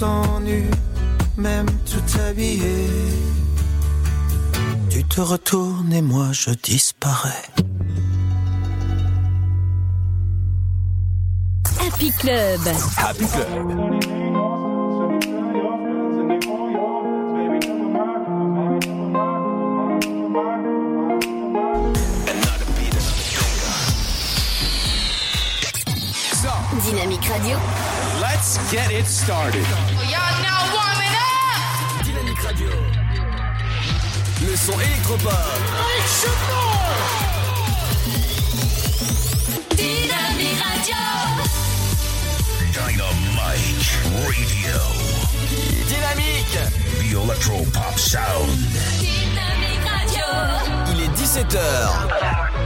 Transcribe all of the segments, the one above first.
sens nu, même tout habillé. Tu te retournes et moi je disparais. Happy Club. Happy Club. Dynamique Radio. Let's get it started. Y'all now warming up! Dynamique Radio. Le son électropop. Dynamique Radio. Dynamite Radio. Dynamique. The Electro Pop Sound. Dynamique Radio. Il est 17h.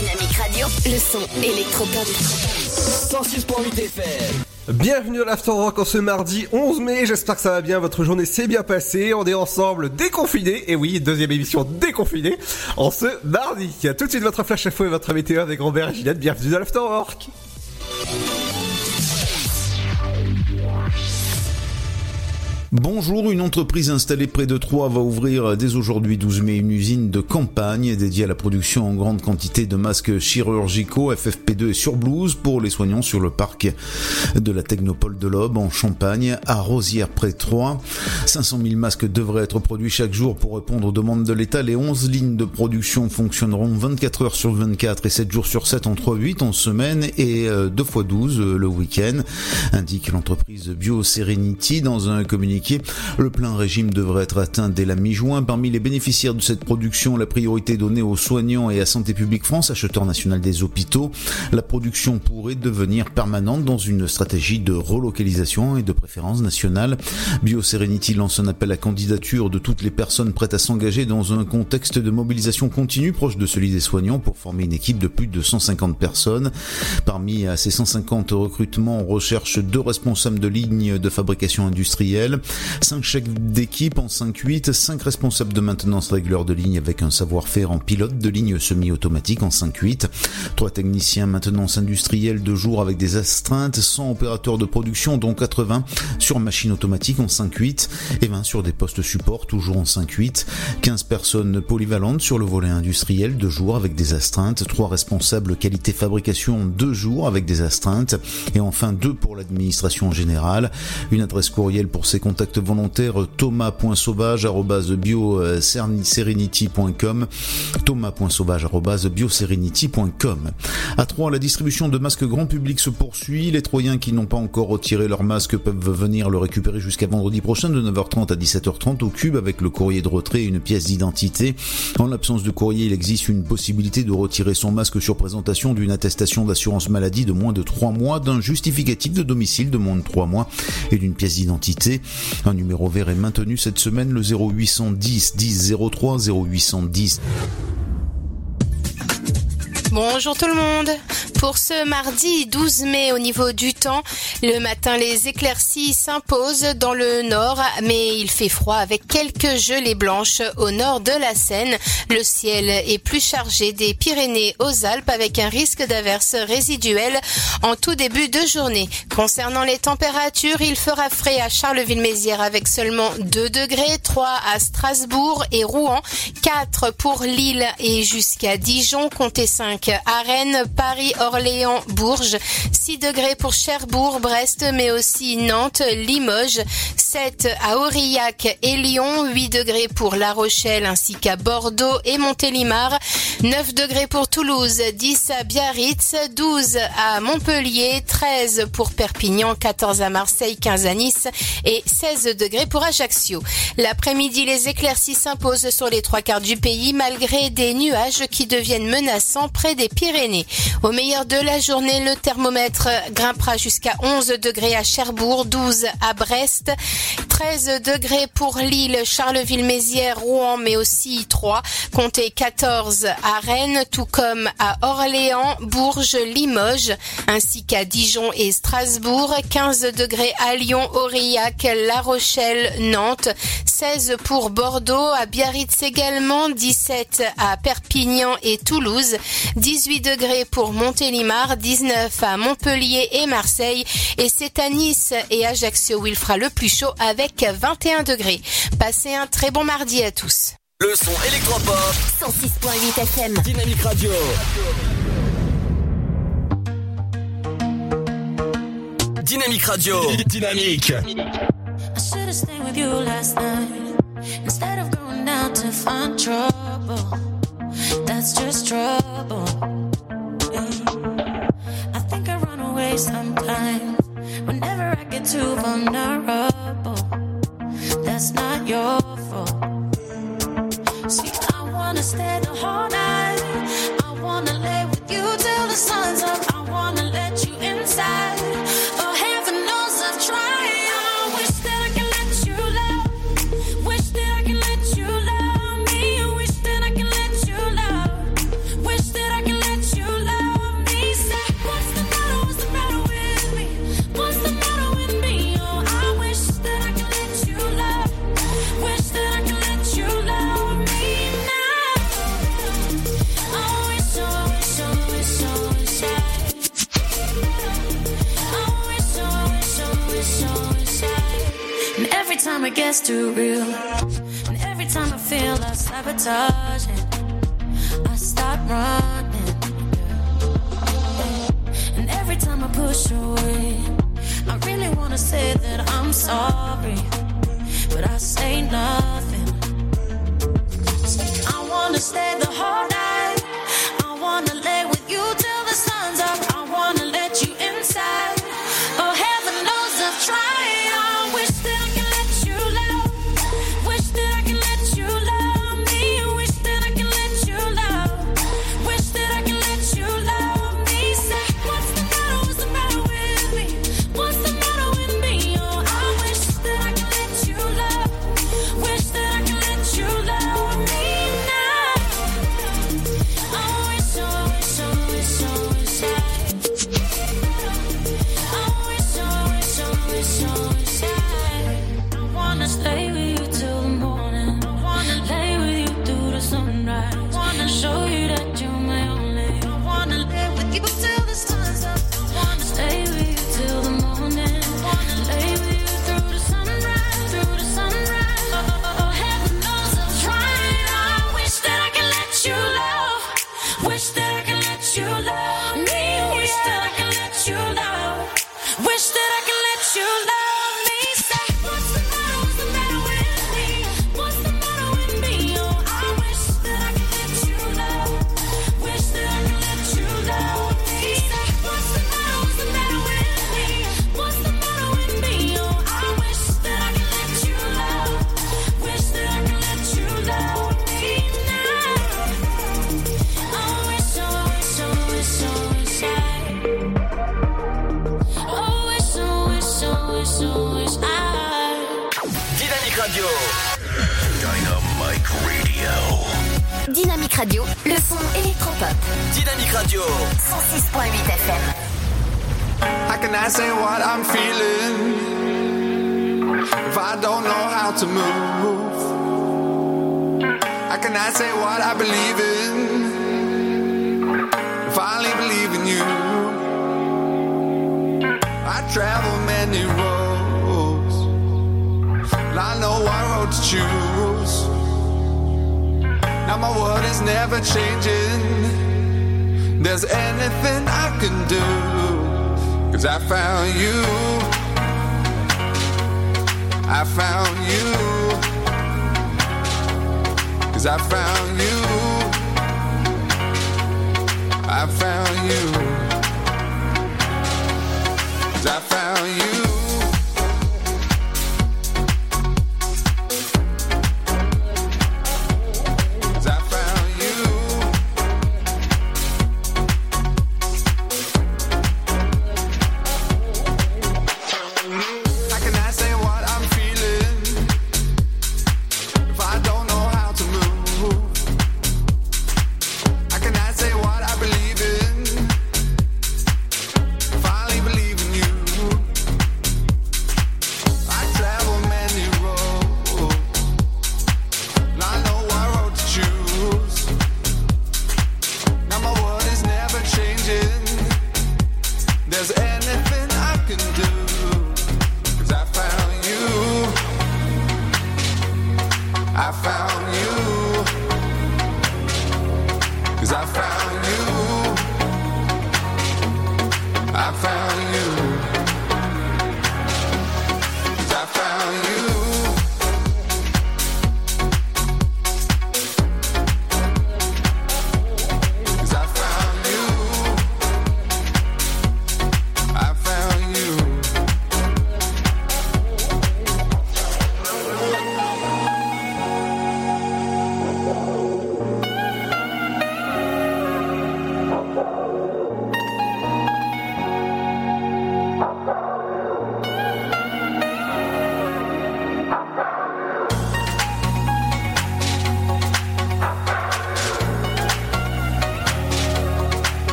Dynamique Radio. Le son électropop. 106.8 FM. Bienvenue dans l'After Rock en ce mardi 11 mai, j'espère que ça va bien, votre journée s'est bien passée, on est ensemble déconfinés, et oui, deuxième émission déconfinée, en ce mardi. Tout de suite votre flash info et votre météo avec Robert et Ginette, bienvenue dans l'After Rock. Bonjour, une entreprise installée près de Troyes va ouvrir dès aujourd'hui 12 mai une usine de campagne dédiée à la production en grande quantité de masques chirurgicaux FFP2 et surblouse pour les soignants sur le parc de la Technopole de l'Aube en Champagne à Rosières près de Troyes. 500 000 masques devraient être produits chaque jour pour répondre aux demandes de l'État. Les 11 lignes de production fonctionneront 24 heures sur 24 et 7 jours sur 7 entre 8 en semaine et 2 x 12 le week-end, indique l'entreprise BioSerenity dans un communiqué le plein régime devrait être atteint dès la mi-juin. Parmi les bénéficiaires de cette production, la priorité donnée aux soignants et à Santé publique France, acheteur national des hôpitaux. La production pourrait devenir permanente dans une stratégie de relocalisation et de préférence nationale. BioSerenity lance un appel à candidature de toutes les personnes prêtes à s'engager dans un contexte de mobilisation continue proche de celui des soignants pour former une équipe de plus de 150 personnes. Parmi ces 150 recrutements, on recherche deux responsables de ligne de fabrication industrielle. 5 chefs d'équipe en 5-8, 5 responsables de maintenance régulière de ligne avec un savoir-faire en pilote de ligne semi-automatique en 5-8, 3 techniciens maintenance industrielle de jour avec des astreintes, 100 opérateurs de production dont 80 sur machine automatique en 5-8 et 20 sur des postes support toujours en 5-8, 15 personnes polyvalentes sur le volet industriel de jour avec des astreintes, 3 responsables qualité fabrication de jour avec des astreintes et enfin 2 pour l'administration générale, une adresse courriel pour ces contacts volontaire thomas.sauvage.bioserenity.com thomas.sauvage.bioserenity.com À 3, la distribution de masques grand public se poursuit. Les Troyens qui n'ont pas encore retiré leur masque peuvent venir le récupérer jusqu'à vendredi prochain de 9h30 à 17h30 au cube avec le courrier de retrait et une pièce d'identité. En l'absence de courrier, il existe une possibilité de retirer son masque sur présentation d'une attestation d'assurance maladie de moins de 3 mois, d'un justificatif de domicile de moins de 3 mois et d'une pièce d'identité. Un numéro vert est maintenu cette semaine, le 0810 10 03 0810. Bonjour tout le monde. Pour ce mardi 12 mai au niveau du temps, le matin les éclaircies s'imposent dans le nord, mais il fait froid avec quelques gelées blanches au nord de la Seine. Le ciel est plus chargé des Pyrénées aux Alpes avec un risque d'averses résiduelles en tout début de journée. Concernant les températures, il fera frais à Charleville-Mézières avec seulement 2 degrés, 3 à Strasbourg et Rouen, 4 pour Lille et jusqu'à Dijon, comptez 5 à Rennes, Paris, Orléans, Bourges, 6 degrés pour Cherbourg, Brest, mais aussi Nantes, Limoges, 7 à Aurillac et Lyon, 8 degrés pour La Rochelle ainsi qu'à Bordeaux et Montélimar, 9 degrés pour Toulouse, 10 à Biarritz, 12 à Montpellier, 13 pour Perpignan, 14 à Marseille, 15 à Nice et 16 degrés pour Ajaccio. L'après-midi, les éclaircies s'imposent sur les trois quarts du pays malgré des nuages qui deviennent menaçants des Pyrénées. Au meilleur de la journée, le thermomètre grimpera jusqu'à 11 degrés à Cherbourg, 12 à Brest, 13 degrés pour Lille, Charleville-Mézières, Rouen, mais aussi 3. Comptez 14 à Rennes, tout comme à Orléans, Bourges, Limoges, ainsi qu'à Dijon et Strasbourg, 15 degrés à Lyon, Aurillac, La Rochelle, Nantes, 16 pour Bordeaux, à Biarritz également, 17 à Perpignan et Toulouse, 18 degrés pour Montélimar, 19 à Montpellier et Marseille. Et c'est à Nice et Ajaccio où il fera le plus chaud avec 21 degrés. Passez un très bon mardi à tous. Le son électropop. 106.8 FM Dynamique Radio. Dynamique Radio. Dynamique. I should have stayed with you last night. Instead of going out to find trouble. that's just trouble. I think I run away sometimes whenever I get too vulnerable. That's not your fault. See, I wanna stay the whole night. I wanna lay with you till the sun's up. I wanna let you inside. it gets too real. And every time I feel like sabotaging, I start running. And every time I push away, I really wanna say that I'm sorry, but I say nothing. I wanna stay the whole night.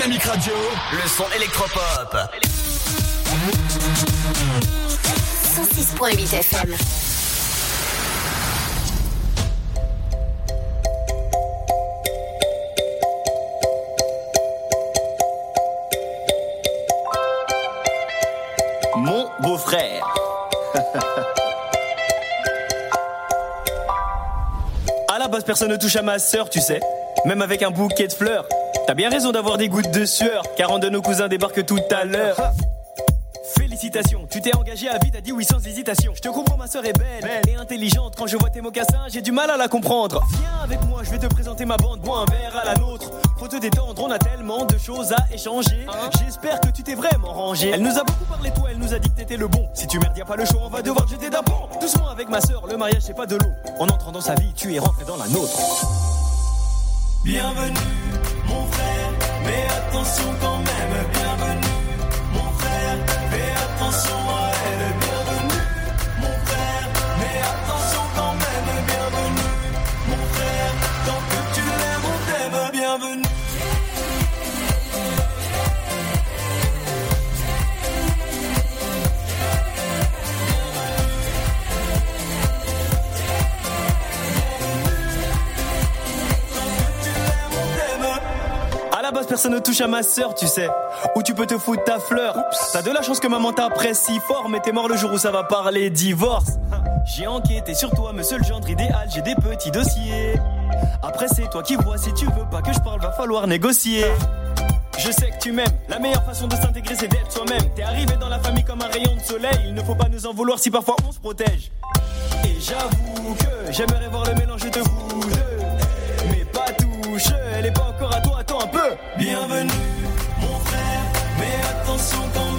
Dynamique Radio, le son électropop. 106.8 FM. Mon beau-frère. à la base, personne ne touche à ma sœur, tu sais. Même avec un bouquet de fleurs. T'as bien raison d'avoir des gouttes de sueur, car un de nos cousins débarque tout à l'heure. Félicitations, tu t'es engagé à vie, t'as dit oui sans hésitation. Je te comprends, ma sœur est belle, et intelligente. Quand je vois tes mocassins, j'ai du mal à la comprendre. Viens avec moi, je vais te présenter ma bande, bois un verre à la nôtre. Faut te détendre, on a tellement de choses à échanger. J'espère que tu t'es vraiment rangé. Elle nous a beaucoup parlé, toi, elle nous a dit que t'étais le bon. Si tu merdes, y a pas le choix, on va devoir te jeter d'un pont. Doucement avec ma sœur, le mariage c'est pas de l'eau. En entrant dans sa vie, tu es rentré dans la nôtre. Bienvenue, mais attention quand même, bienvenue, Personne ne touche à ma sœur, tu sais. Ou tu peux te foutre ta fleur. T'as de la chance que maman t'apprécie fort, mais t'es mort le jour où ça va parler divorce. J'ai enquêté sur toi, monsieur le gendre idéal, j'ai des petits dossiers. Après, c'est toi qui vois, si tu veux pas que je parle, va falloir négocier. Je sais que tu m'aimes, la meilleure façon de s'intégrer c'est d'être soi-même. T'es arrivé dans la famille comme un rayon de soleil, il ne faut pas nous en vouloir si parfois on se protège. Et j'avoue que j'aimerais voir le mélange de vous deux. Elle est pas encore à toi, attends un peu. Bienvenue, mon frère, mais attention quand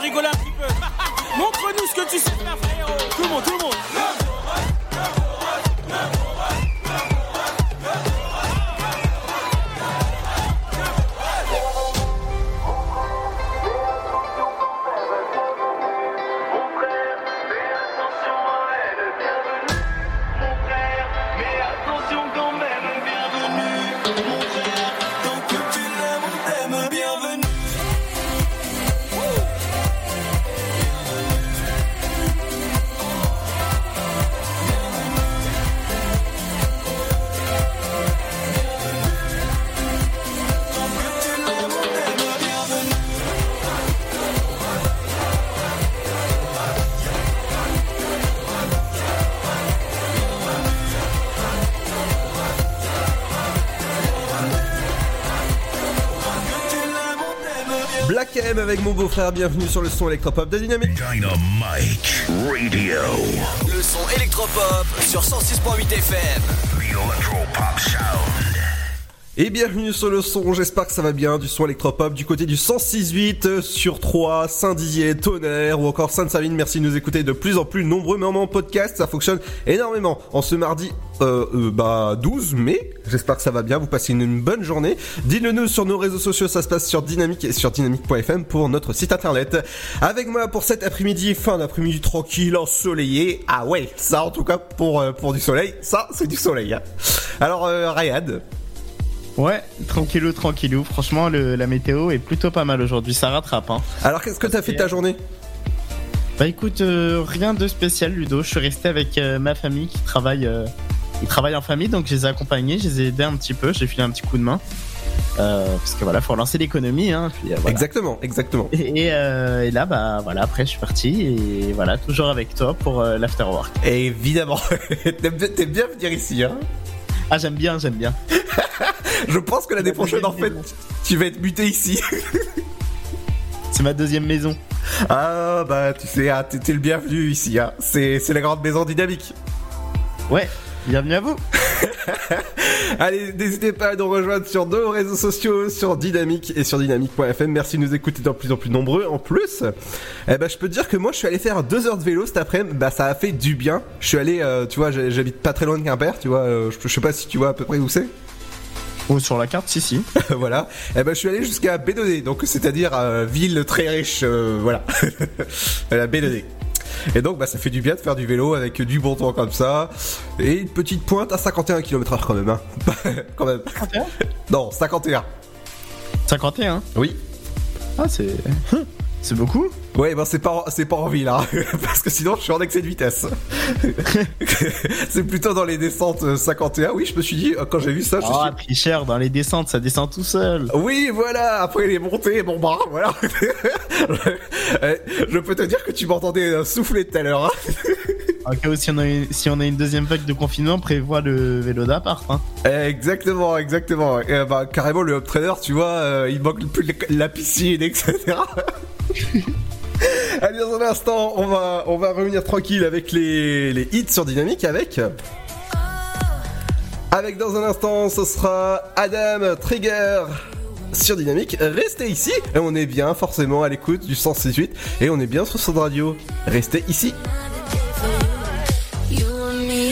rigoler un petit peu. Montre-nous ce que tu sais faire, frérot. Tout le monde, tout le monde. Avec mon beau-frère, bienvenue sur le son électropop de Dynamique. Dynamite Radio. Le son électropop sur 106.8 FM. The Electropop Sound. Et bienvenue sur le son, j'espère que ça va bien, du son électropop du côté du 106.8 euh, sur 3, Saint-Dizier, Tonnerre ou encore Sainte-Savine. Merci de nous écouter de plus en plus nombreux, mais en podcast, ça fonctionne énormément. En ce mardi euh, euh, bah 12 mai, j'espère que ça va bien, vous passez une, bonne journée. Dites-le nous sur nos réseaux sociaux, ça se passe sur Dynamique et sur dynamique.fm pour notre site internet. Avec moi pour cet après-midi, fin d'après-midi tranquille, ensoleillé. Ah ouais, ça en tout cas pour, pour du soleil, ça c'est du soleil. hein. Alors Rayad, Ouais, tranquillou, tranquillou. Franchement, le- la météo est plutôt pas mal aujourd'hui. Ça rattrape. Hein. alors qu'est-ce que t'as fait de ta journée? Bah écoute, euh, rien de spécial, Ludo. Je suis resté avec euh, ma famille qui travaille, euh, ils travaillent en famille, donc je les ai accompagnés, je les ai aidés un petit peu. J'ai filé un petit coup de main. Parce que voilà, faut relancer l'économie. Hein, puis, voilà. Exactement, exactement. Et, et, et là, bah voilà, après je suis parti et voilà, toujours avec toi pour l'afterwork. Évidemment, t'aimes bien venir ici, hein? Ah, j'aime bien, j'aime bien. Je pense que l'année prochaine, en fait, tu vas être muté ici. C'est ma deuxième maison. Ah bah tu sais, ah, t'es le bienvenu ici, hein. c'est la grande maison dynamique. Ouais, bienvenue à vous. Allez, n'hésitez pas à nous rejoindre sur nos réseaux sociaux, sur Dynamique et sur dynamique.fm. Merci de nous écouter de plus en plus nombreux. En plus, eh ben, je peux te dire que moi, je suis allé faire deux heures de vélo cet après-midi. Bah, ça a fait du bien. Je suis allé, euh, tu vois, j'habite pas très loin de Quimper, tu vois. euh, je, je sais pas si tu vois à peu près où c'est. Oh, sur la carte, si, si. voilà. Eh ben, je suis allé jusqu'à Bédonné, donc c'est-à-dire euh, ville très riche, euh, voilà. la Bédonné. Et donc, bah, ça fait du bien de faire du vélo avec du bon temps comme ça. Et une petite pointe à 51 km/h quand même, hein. quand même. 51 Non, 51. 51 Oui. Ah, c'est. C'est beaucoup Ouais, ben c'est pas c'est pas en ville, hein, parce que sinon je suis en excès de vitesse. c'est plutôt dans les descentes euh, 51. Oui, je me suis dit euh, quand j'ai vu ça, je me Ah, suis tricheur, dans les descentes, ça descend tout seul. Oui, voilà. Après les montées, bon bah voilà. Euh, je peux te dire que tu m'entendais euh, souffler tout à l'heure. hein. Si on, a une, deuxième vague de confinement, prévoit le vélo d'appart. Hein. Exactement, exactement. Euh, bah, carrément le hub trainer, tu vois, euh, il manque plus la- piscine, etc. Allez, dans un instant, on va, on va revenir tranquille avec les, les hits sur Dynamique avec. Avec dans un instant, ce sera Adam Trigger sur Dynamique. Restez ici et on est bien forcément à l'écoute du 168 et on est bien sur Sound Radio. Restez ici.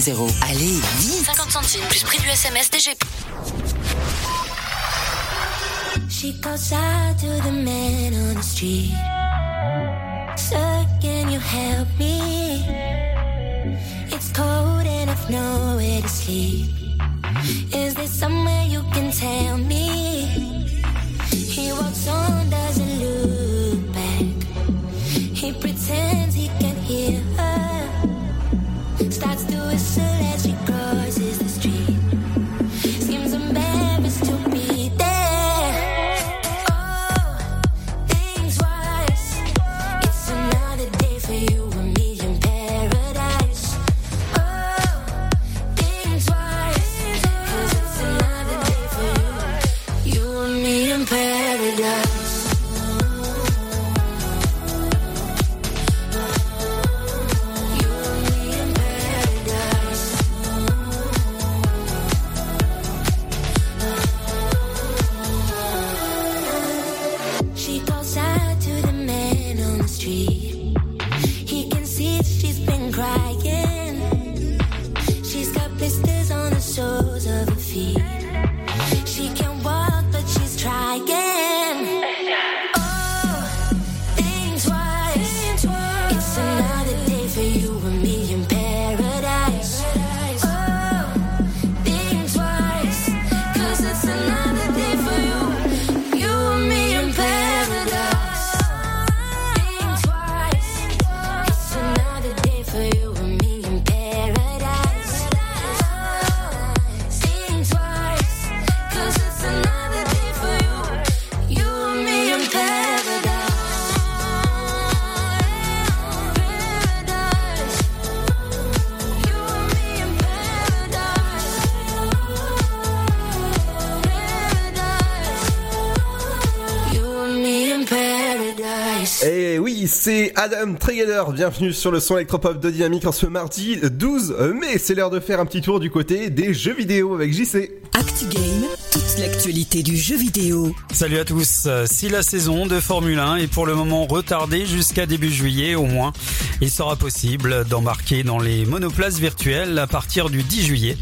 61000. Allez, vite 50 centimes plus prix du SMS DGP. She calls out to the man on the street. Sir, can you help me? It's cold and I've nowhere to sleep. Is there somewhere you can tell me? He walks on, doesn't look back. He pretends he can hear her. Starts to whistle as she crosses Adam Tregader. Bienvenue sur le son électropop de Dynamique en ce mardi 12 mai. C'est l'heure de faire un petit tour du côté des jeux vidéo avec JC. ActuGame, toute l'actualité du jeu vidéo. Salut à tous. Euh, Si la saison de Formule 1 est pour le moment retardée jusqu'à début juillet au moins, il sera possible d'embarquer dans les monoplaces virtuelles à partir du 10 juillet.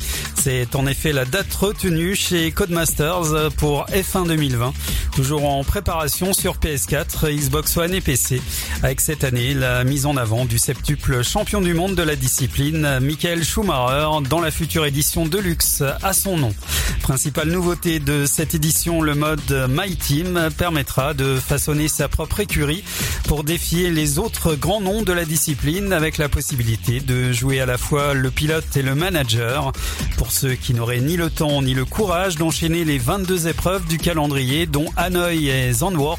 C'est en effet la date retenue chez Codemasters pour F1 2020, toujours en préparation sur PS4, Xbox One et PC, avec cette année la mise en avant du septuple champion du monde de la discipline, Michael Schumacher, dans la future édition Deluxe à son nom. Principale nouveauté de cette édition, le mode My Team permettra de façonner sa propre écurie pour défier les autres grands noms de la discipline avec la possibilité de jouer à la fois le pilote et le manager. Ceux qui n'auraient ni le temps ni le courage d'enchaîner les 22 épreuves du calendrier dont Hanoï et Zandvoort,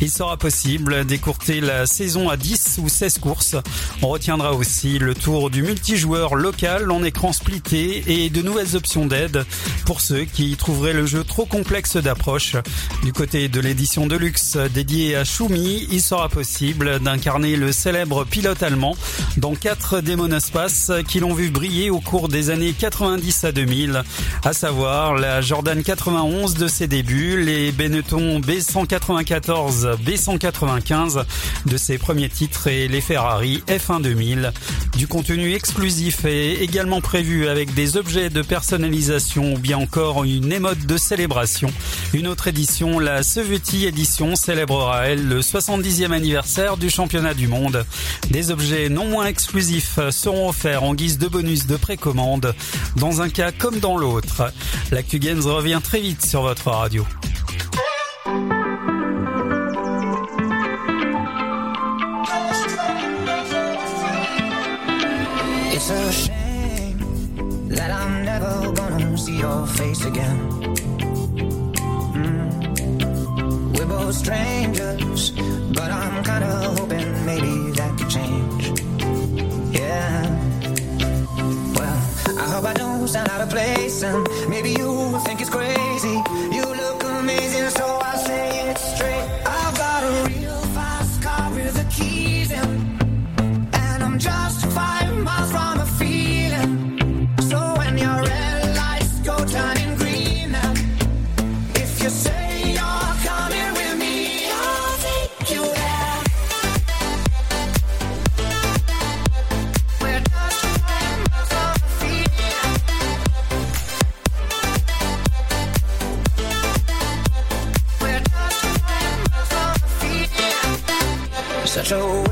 il sera possible d'écourter la saison à 10 ou 16 courses. On retiendra aussi le tour du multijoueur local en écran splitté et de nouvelles options d'aide pour ceux qui trouveraient le jeu trop complexe d'approche. Du côté de l'édition de luxe dédiée à Shumi, il sera possible d'incarner le célèbre pilote allemand dans quatre des monospaces qui l'ont vu briller au cours des années 90 à 2000, à savoir la Jordan 91 de ses débuts, les Benetton B194, B195 de ses premiers titres et les Ferrari F1 2000. Du contenu exclusif est également prévu avec des objets de personnalisation ou bien encore une émote de célébration. Une autre édition, la Sevetti édition, célébrera elle le 70e anniversaire du championnat du monde. Des objets non moins exclusifs seront offerts en guise de bonus de précommande, dans un cas comme dans l'autre. L'Actu Games revient très vite sur votre radio. It's a shame that I'm never gonna see your face again. Mm. We're both strangers, but I'm kinda hoping hope I don't sound out of place, and maybe you think it's crazy. 舟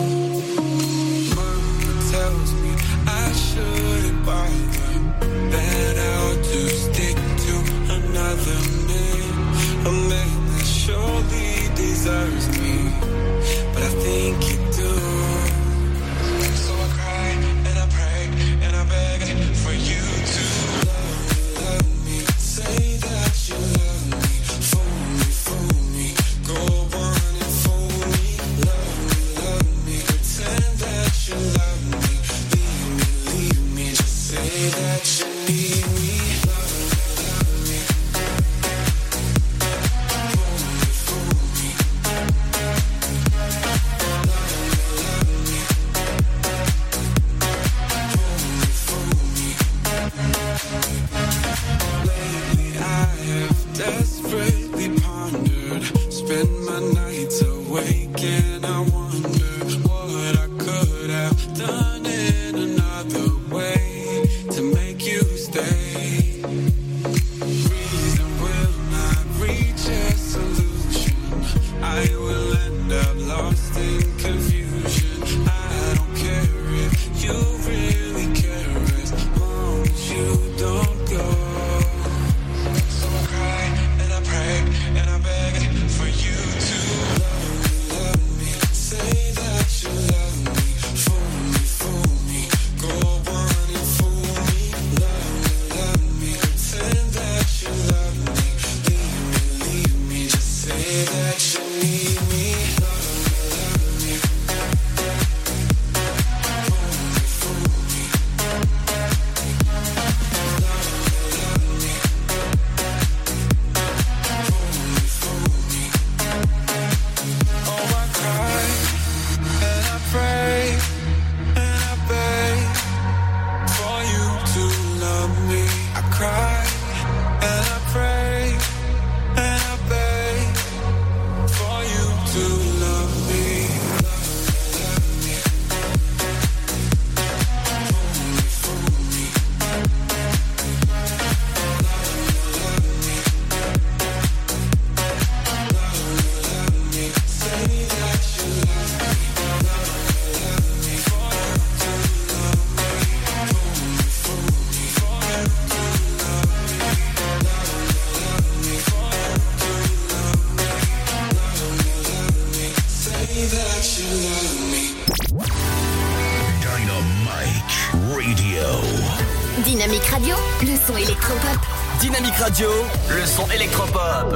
le son électropop.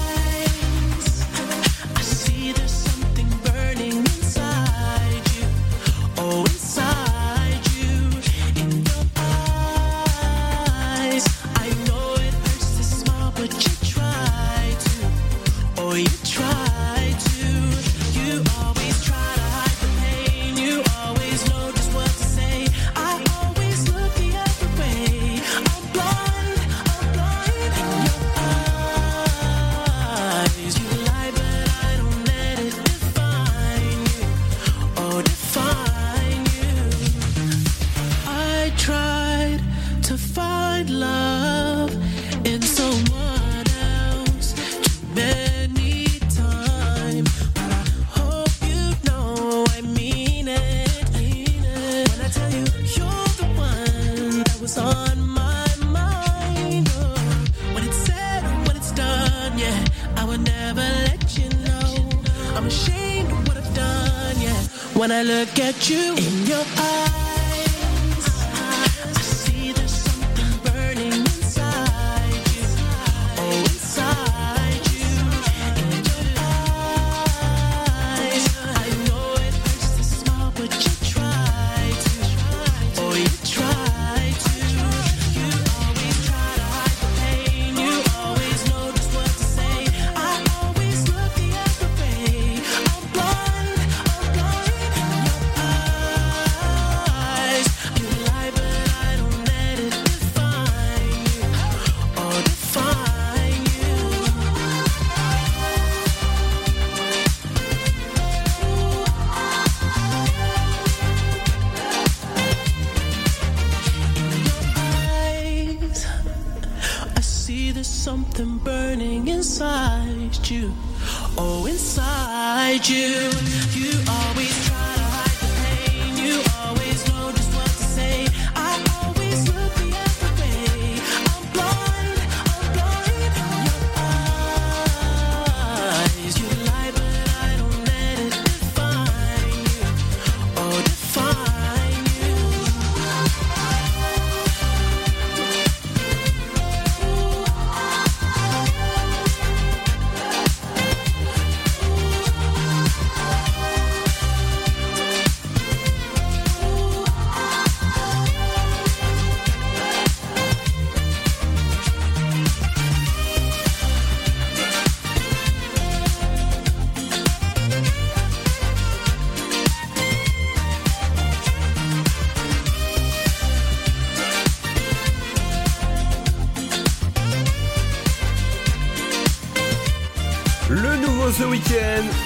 In your eyes,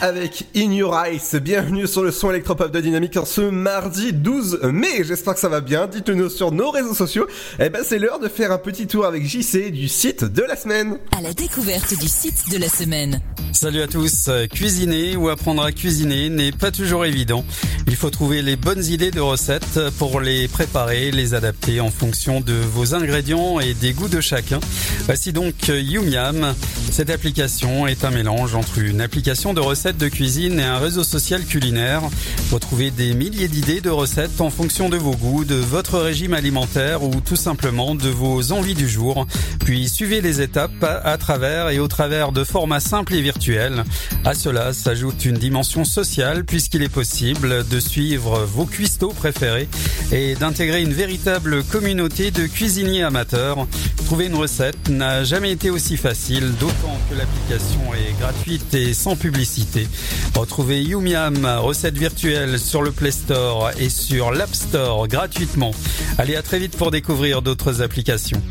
avec In Your Eyes. Bienvenue sur le son électropop de Dynamique en ce mardi 12 mai. J'espère que ça va bien. Dites-nous sur nos réseaux sociaux. Eh ben, c'est l'heure de faire un petit tour avec JC du site de la semaine. À la découverte du site de la semaine. Salut à tous. Cuisiner ou apprendre à cuisiner n'est pas toujours évident. Il faut trouver les bonnes idées de recettes pour les préparer, les adapter en fonction de vos ingrédients et des goûts de chacun. Voici donc Yumiam. Cette application est un mélange entre une application de recettes de cuisine et un réseau social culinaire. Retrouvez des milliers d'idées de recettes en fonction de vos goûts, de votre régime alimentaire ou tout simplement de vos envies du jour. Puis suivez les étapes à travers et au travers de formats simples et virtuels. À cela s'ajoute une dimension sociale puisqu'il est possible de suivre vos cuistots préférés et d'intégrer une véritable communauté de cuisiniers amateurs. Trouver une recette n'a jamais été aussi facile, d'autant que l'application est gratuite et sans publicité. Retrouvez Yumiam, recette virtuelle sur le Play Store et sur l'App Store gratuitement. Allez à très vite pour découvrir d'autres applications.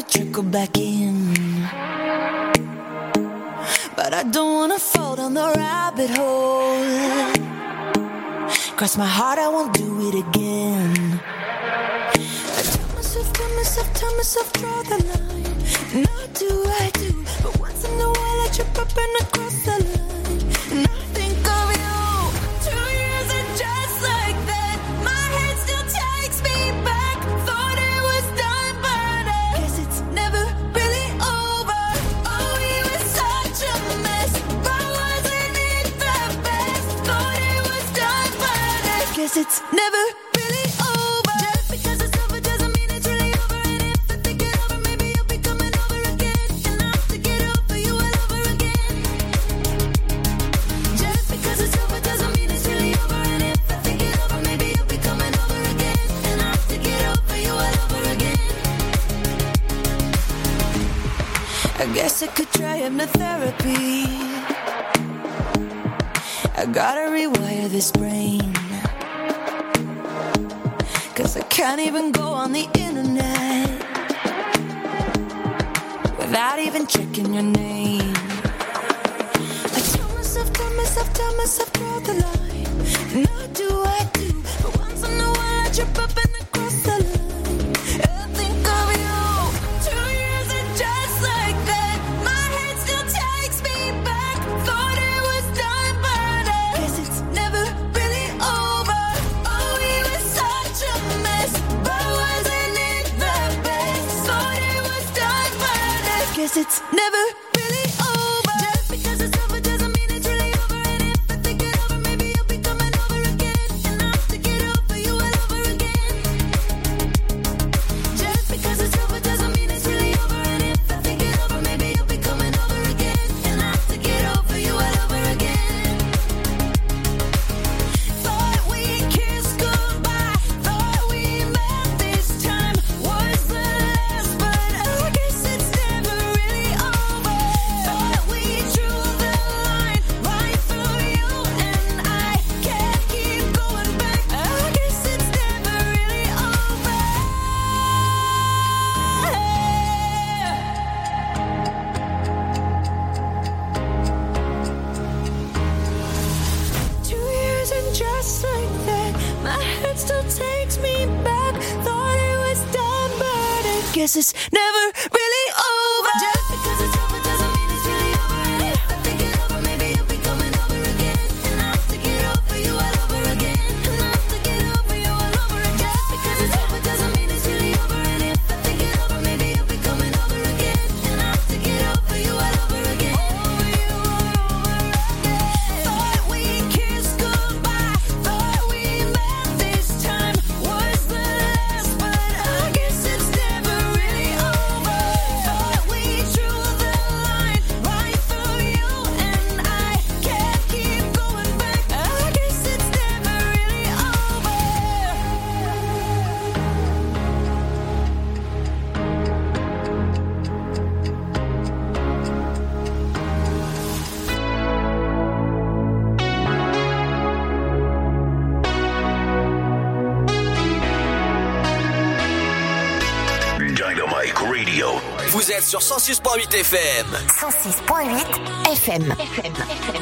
to trickle back in. But I don't wanna fall down the rabbit hole. Cross my heart. his brain. Cause I can't even go on the internet without even checking your name. sur 106.8 FM. 106.8 FM. FM. FM.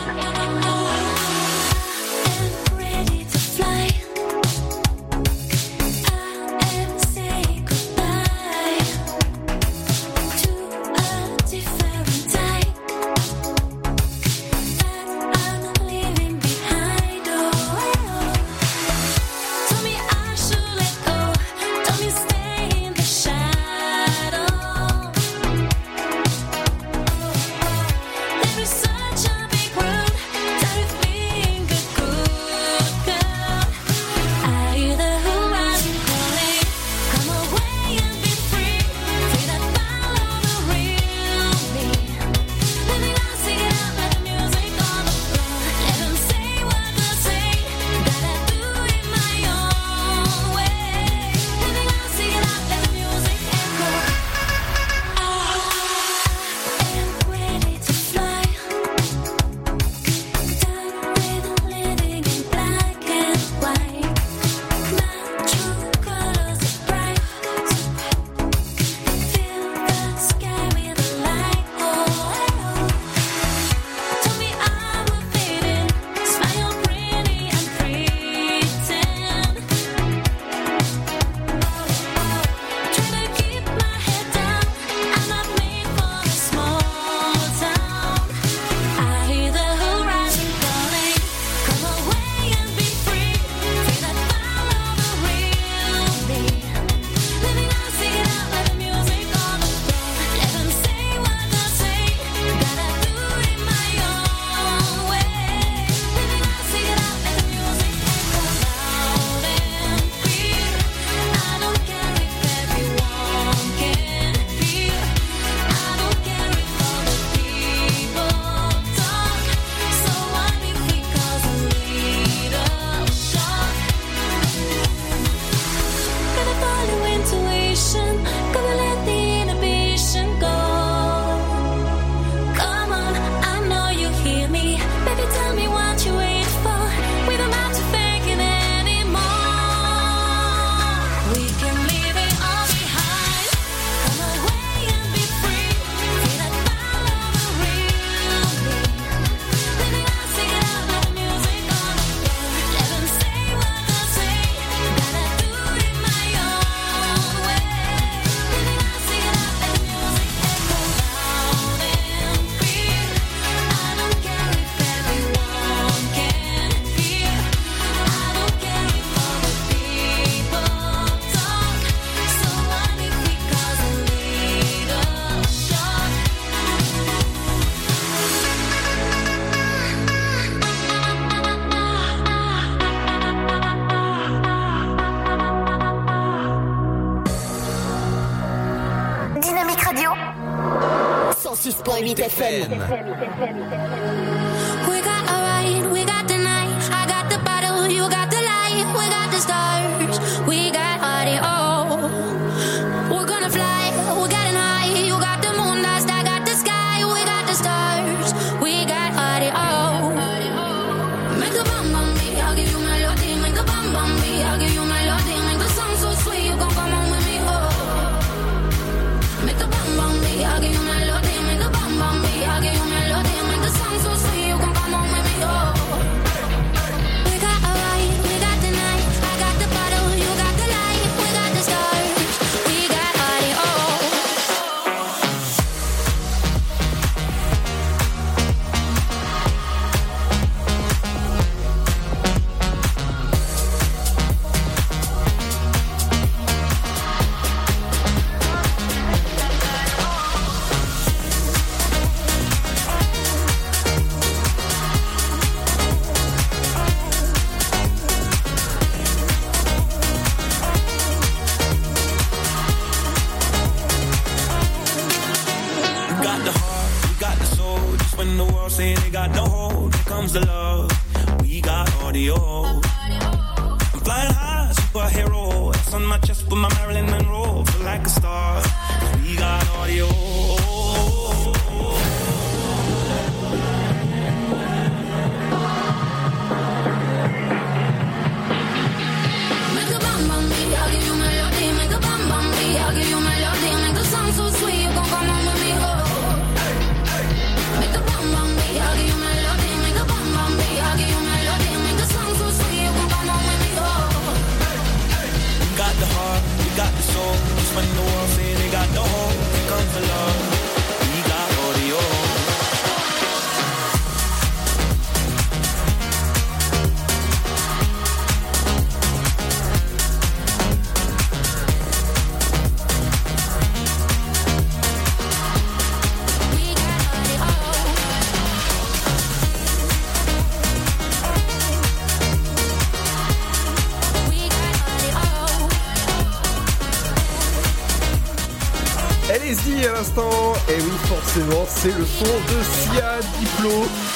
C'est le son de Sia, Diplo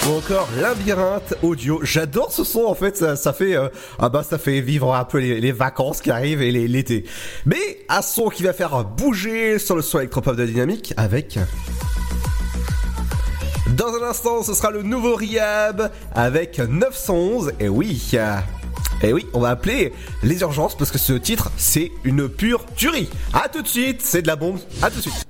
ou encore Labyrinthe Audio. J'adore ce son en fait, ça, fait euh, ah bah ça fait vivre un peu les, les vacances qui arrivent et l'été. Mais un son qui va faire bouger sur le son électropop de Dynamique avec dans un instant, ce sera le nouveau Riab avec 911. Et oui, euh, et oui, on va appeler les urgences parce que ce titre, c'est une pure tuerie. À tout de suite, c'est de la bombe. À tout de suite.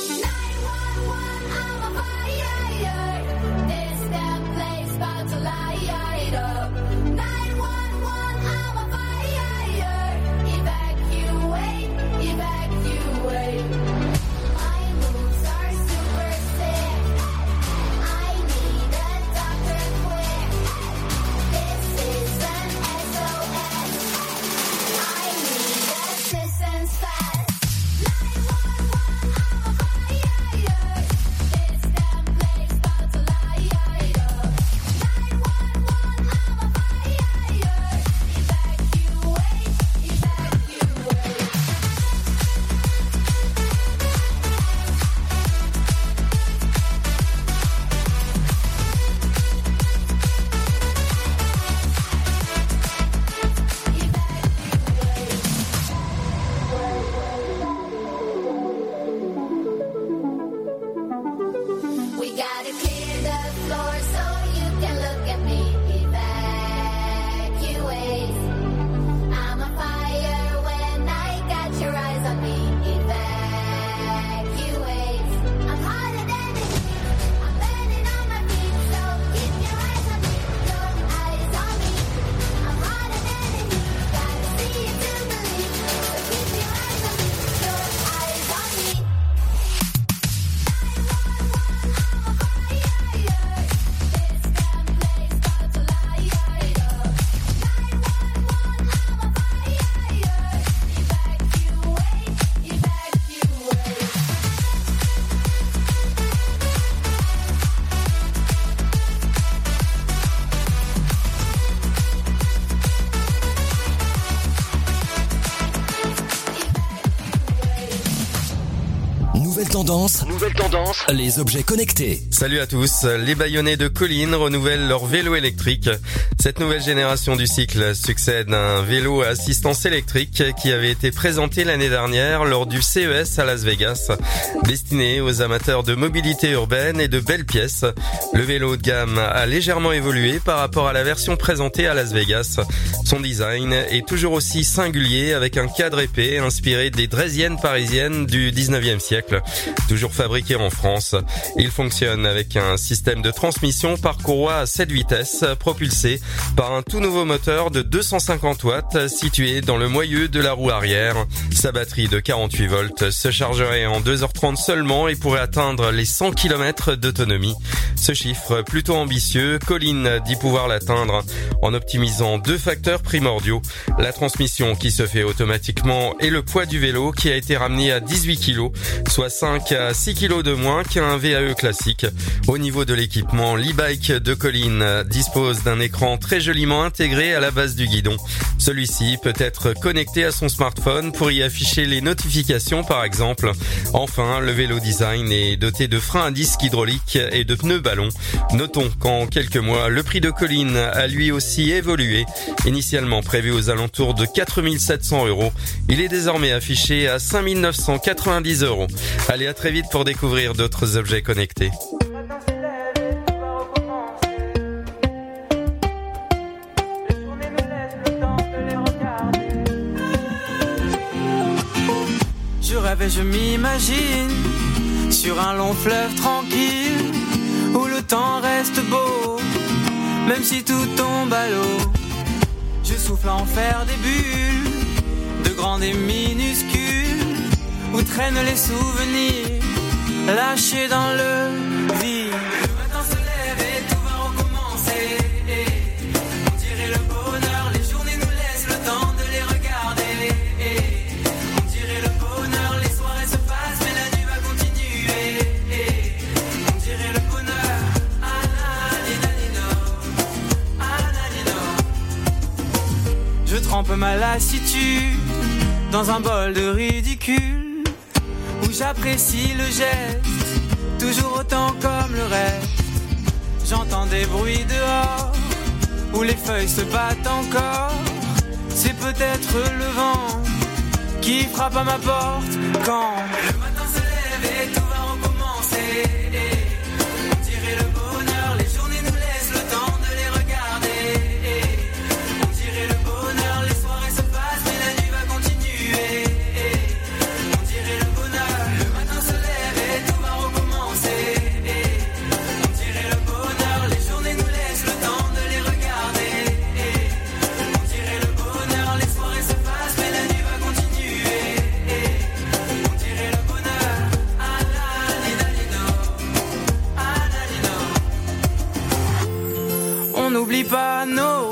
Tendance. Les objets connectés. Salut à tous. Les baïonnés de Colline renouvellent leur vélo électrique. Cette nouvelle génération du cycle succède à un vélo à assistance électrique qui avait été présenté l'année dernière lors du CES à Las Vegas. Destiné aux amateurs de mobilité urbaine et de belles pièces, le vélo de gamme a légèrement évolué par rapport à la version présentée à Las Vegas. Son design est toujours aussi singulier avec un cadre épais inspiré des draisiennes parisiennes du 19e siècle, toujours fabriqué en France. Il fonctionne avec un système de transmission par courroie à 7 vitesses propulsé par un tout nouveau moteur de 250 watts situé dans le moyeu de la roue arrière. Sa batterie de 48 volts se chargerait en 2h30 seulement et pourrait atteindre les 100 km d'autonomie. Ce chiffre plutôt ambitieux, Colline dit pouvoir l'atteindre en optimisant deux facteurs primordiaux. La transmission qui se fait automatiquement et le poids du vélo qui a été ramené à 18 kg, soit 5 à 6 kg de moins qu'un VAE classique. Au niveau de l'équipement, l'e-bike de Colline dispose d'un écran très joliment intégré à la base du guidon. Celui-ci peut être connecté à son smartphone pour y afficher les notifications par exemple. Enfin, le vélo design est doté de freins à disque hydraulique et de pneus ballons. Notons qu'en quelques mois, le prix de Colline a lui aussi évolué. Initialement prévu aux alentours de 4700 euros, il est désormais affiché à 5990 euros. Allez à très vite pour découvrir d'autres objets connectés. Je rêve et je m'imagine sur un long fleuve tranquille où le temps reste beau, même si tout tombe à l'eau. Je souffle à en faire des bulles, de grandes et minuscules, où traînent les souvenirs lâchés dans le vide. Le matin se lève et tout va recommencer. On dirait le bonheur, les journées nous laissent le temps de les regarder. On dirait le bonheur, les soirées se passent, mais la nuit va continuer. On dirait le bonheur, ah nanino, ah nanino. Je trempe ma lassitude dans un bol de ridicule j'apprécie le geste, toujours autant comme le reste. J'entends des bruits dehors où les feuilles se battent encore. C'est peut-être le vent qui frappe à ma porte quand le matin se lève et tout va recommencer.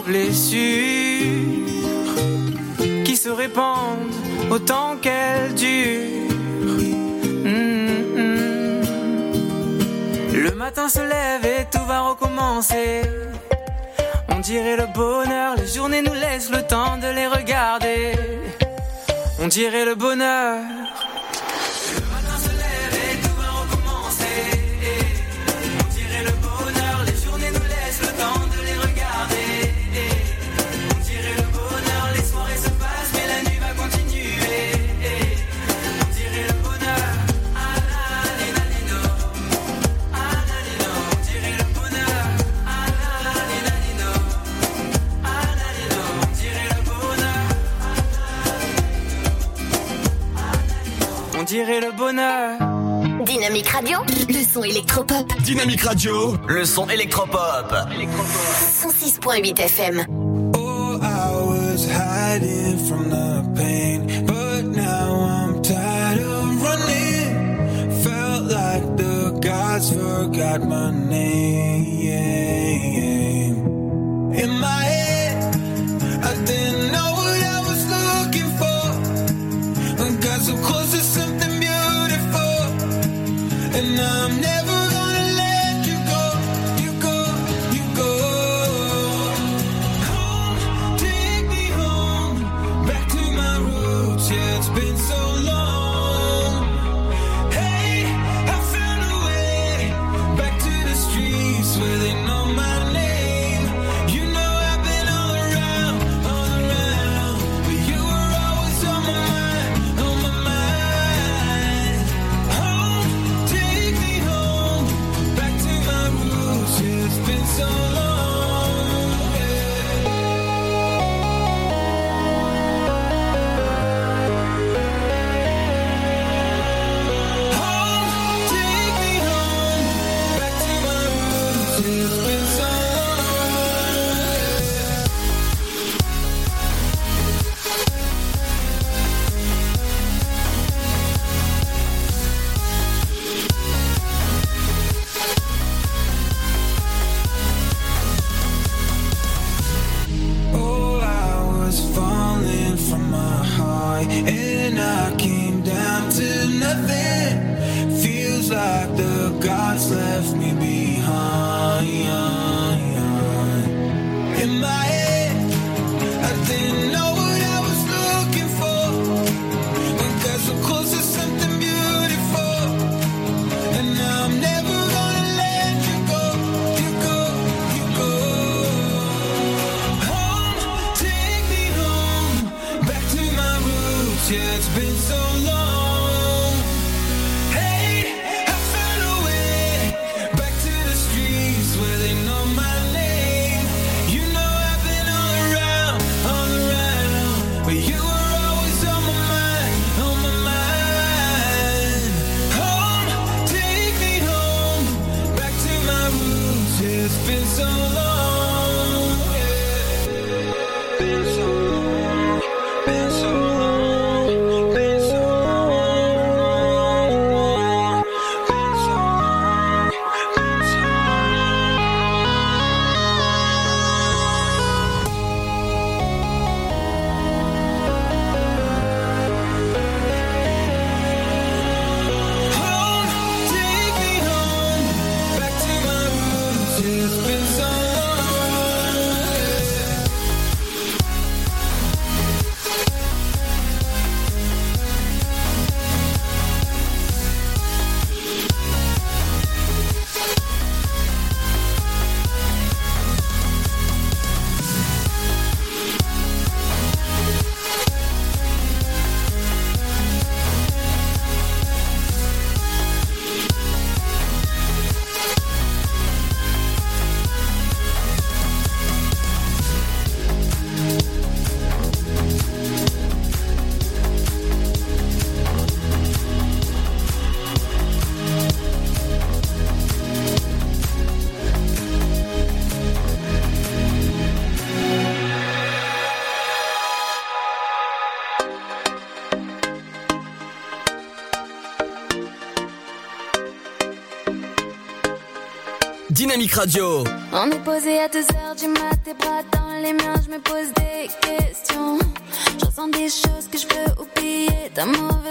Blessures qui se répandent autant qu'elles durent. Mm, mm. Le matin se lève et tout va recommencer. On dirait le bonheur, les journées nous laissent le temps de les regarder. On dirait le bonheur. Dirait le bonheur. Dynamique Radio, le son électropop. Dynamique Radio, le son électropop. 106.8 FM. Oh, I was hiding from the pain, but now I'm tired of running. Felt like the gods forgot my name. so long. Dynamique Radio. On est posé à 2h du mat, tes bras dans les miens, je me pose des questions. J'entends des choses que je peux oublier, d'un mauvais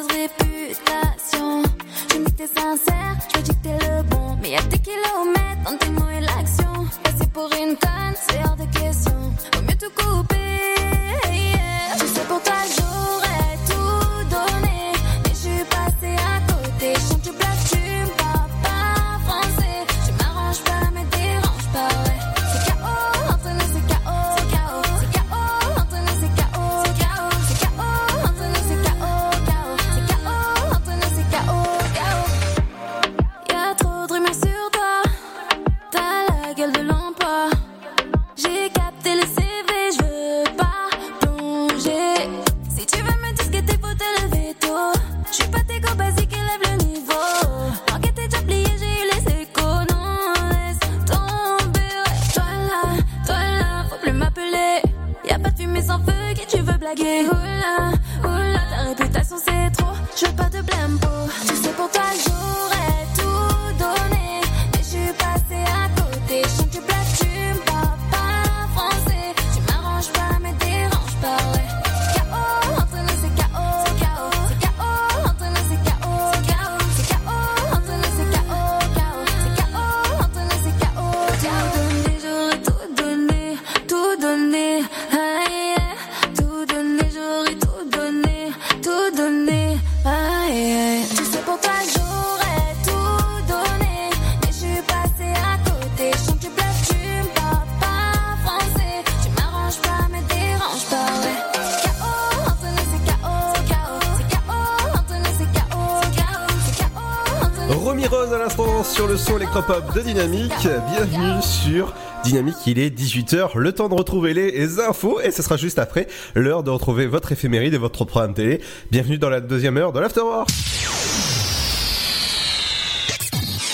Romy Rose à l'instant sur le son électropop de Dynamique. Bienvenue sur Dynamique, il est 18h, le temps de retrouver les infos et ce sera juste après l'heure de retrouver votre éphéméride et votre programme télé. Bienvenue dans la deuxième heure de l'Afterwork.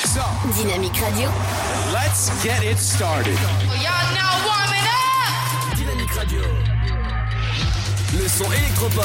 So, Dynamique Radio. Let's get it started. Now warming up. Dynamique Radio. Le son électropop.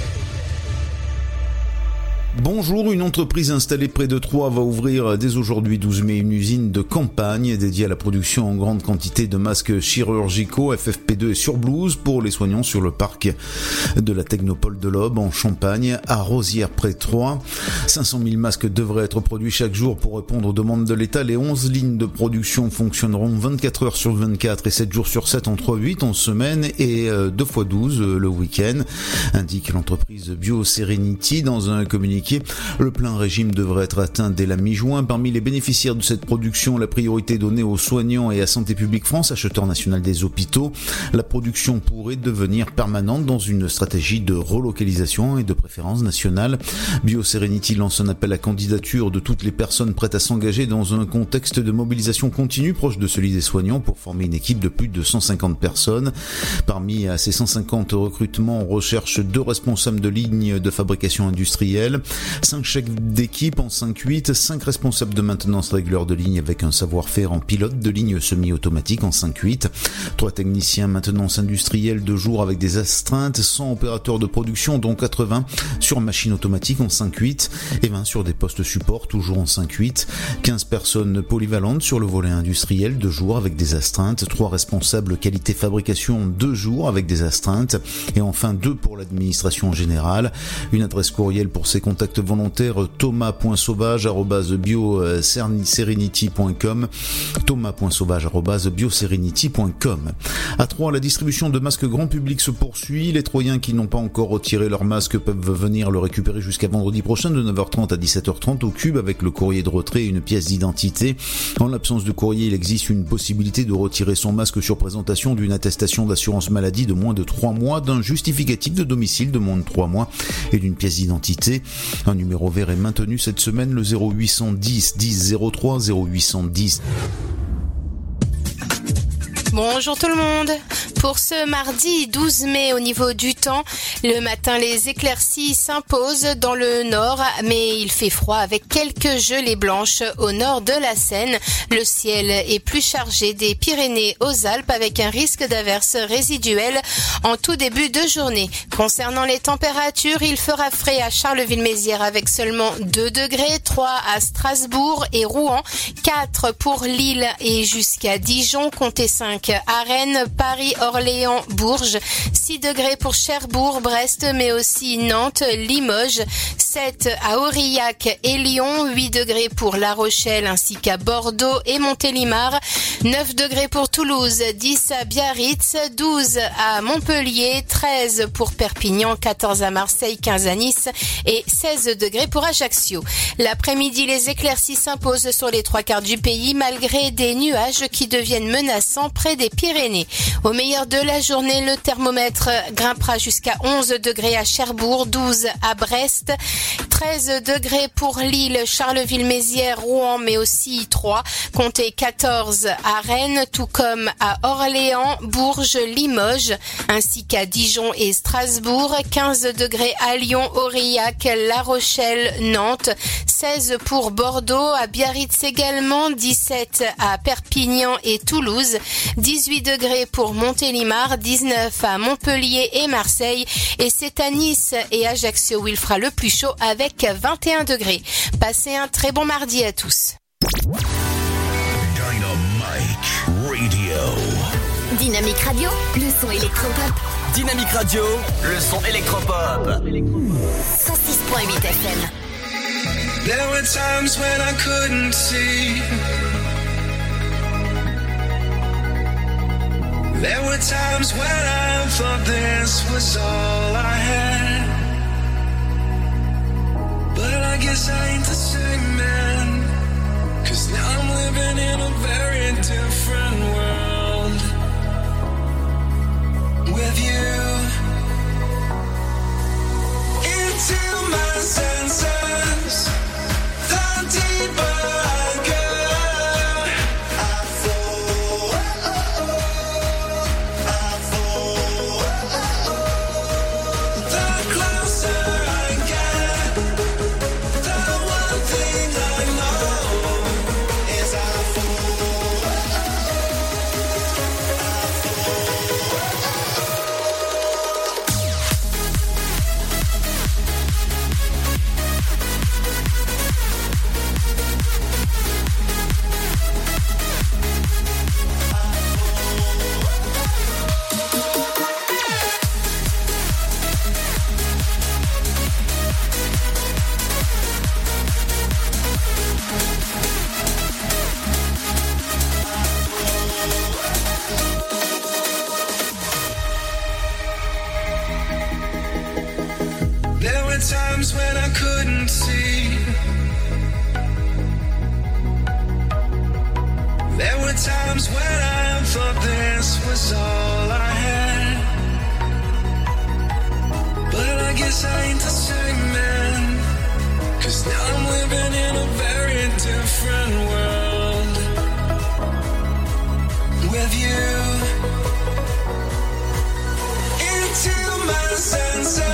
Bonjour, une entreprise installée près de Troyes va ouvrir dès aujourd'hui 12 mai une usine de campagne dédiée à la production en grande quantité de masques chirurgicaux FFP2 et surblouse pour les soignants sur le parc de la Technopole de l'Aube en Champagne à Rosières près de Troyes. 500 000 masques devraient être produits chaque jour pour répondre aux demandes de l'État. Les 11 lignes de production fonctionneront 24 heures sur 24 et 7 jours sur 7 entre 8 en semaine et 2 fois 12 le week-end, indique l'entreprise BioSerenity dans un communiqué le plein régime devrait être atteint dès la mi-juin. Parmi les bénéficiaires de cette production, la priorité donnée aux soignants et à Santé publique France, acheteur national des hôpitaux. La production pourrait devenir permanente dans une stratégie de relocalisation et de préférence nationale. BioSerenity lance un appel à candidature de toutes les personnes prêtes à s'engager dans un contexte de mobilisation continue proche de celui des soignants pour former une équipe de plus de 150 personnes. Parmi ces 150 recrutements, on recherche deux responsables de ligne de fabrication industrielle, 5 chefs d'équipe en 5-8, 5 responsables de maintenance régulière de ligne avec un savoir-faire en pilote de ligne semi-automatique en 5-8, 3 techniciens maintenance industrielle de jour avec des astreintes, 100 opérateurs de production dont 80 sur machine automatique en 5-8 et 20 sur des postes support toujours en 5-8, 15 personnes polyvalentes sur le volet industriel de jour avec des astreintes, 3 responsables qualité fabrication de jour avec des astreintes et enfin 2 pour l'administration générale, une adresse courriel pour ces contacts volontaire thomas.sauvage.bioserenity.com thomas.sauvage.bioserenity.com À 3, la distribution de masques grand public se poursuit. Les Troyens qui n'ont pas encore retiré leur masque peuvent venir le récupérer jusqu'à vendredi prochain de 9h30 à 17h30 au cube avec le courrier de retrait et une pièce d'identité. En l'absence de courrier, il existe une possibilité de retirer son masque sur présentation d'une attestation d'assurance maladie de moins de 3 mois, d'un justificatif de domicile de moins de 3 mois et d'une pièce d'identité. Un numéro vert est maintenu cette semaine, le 0810 10 03 0810. Bonjour tout le monde. Pour ce mardi 12 mai au niveau du temps, le matin les éclaircies s'imposent dans le nord, mais il fait froid avec quelques gelées blanches au nord de la Seine. Le ciel est plus chargé des Pyrénées aux Alpes avec un risque d'averses résiduelles en tout début de journée. Concernant les températures, il fera frais à Charleville-Mézières avec seulement 2 degrés, 3 à Strasbourg et Rouen, 4 pour Lille et jusqu'à Dijon, comptez 5 à Rennes, Paris, Orléans, Bourges, 6 degrés pour Cherbourg, Brest, mais aussi Nantes, Limoges, 7 à Aurillac et Lyon, 8 degrés pour La Rochelle ainsi qu'à Bordeaux et Montélimar, 9 degrés pour Toulouse, 10 à Biarritz, 12 à Montpellier, 13 pour Perpignan, 14 à Marseille, 15 à Nice et 16 degrés pour Ajaccio. L'après-midi, les éclaircies s'imposent sur les trois quarts du pays malgré des nuages qui deviennent menaçants des Pyrénées. Au meilleur de la journée, le thermomètre grimpera jusqu'à 11 degrés à Cherbourg, 12 à Brest, 13 degrés pour Lille, Charleville-Mézières, Rouen, mais aussi 3. Comptez 14 à Rennes, tout comme à Orléans, Bourges, Limoges, ainsi qu'à Dijon et Strasbourg. 15 degrés à Lyon, Aurillac, La Rochelle, Nantes. 16 pour Bordeaux, à Biarritz également. 17 à Perpignan et Toulouse. 18 degrés pour Montélimar. 19 à Montpellier et Marseille. Et c'est à Nice et Ajaccio où il fera le plus chaud avec 21 degrés. Passez un très bon mardi à tous. Dynamite Radio. Dynamique Radio, le son électropop. Dynamique Radio, le son électropop. 106.8 FM. There were times when I couldn't see. There were times when I thought this was all I had. But I guess I ain't the same man. Cause now I'm living in a very different world. With you. Into my senses. Times when I thought this was all I had. But I guess I ain't the same man. Cause now I'm living in a very different world. With you. Into my senses.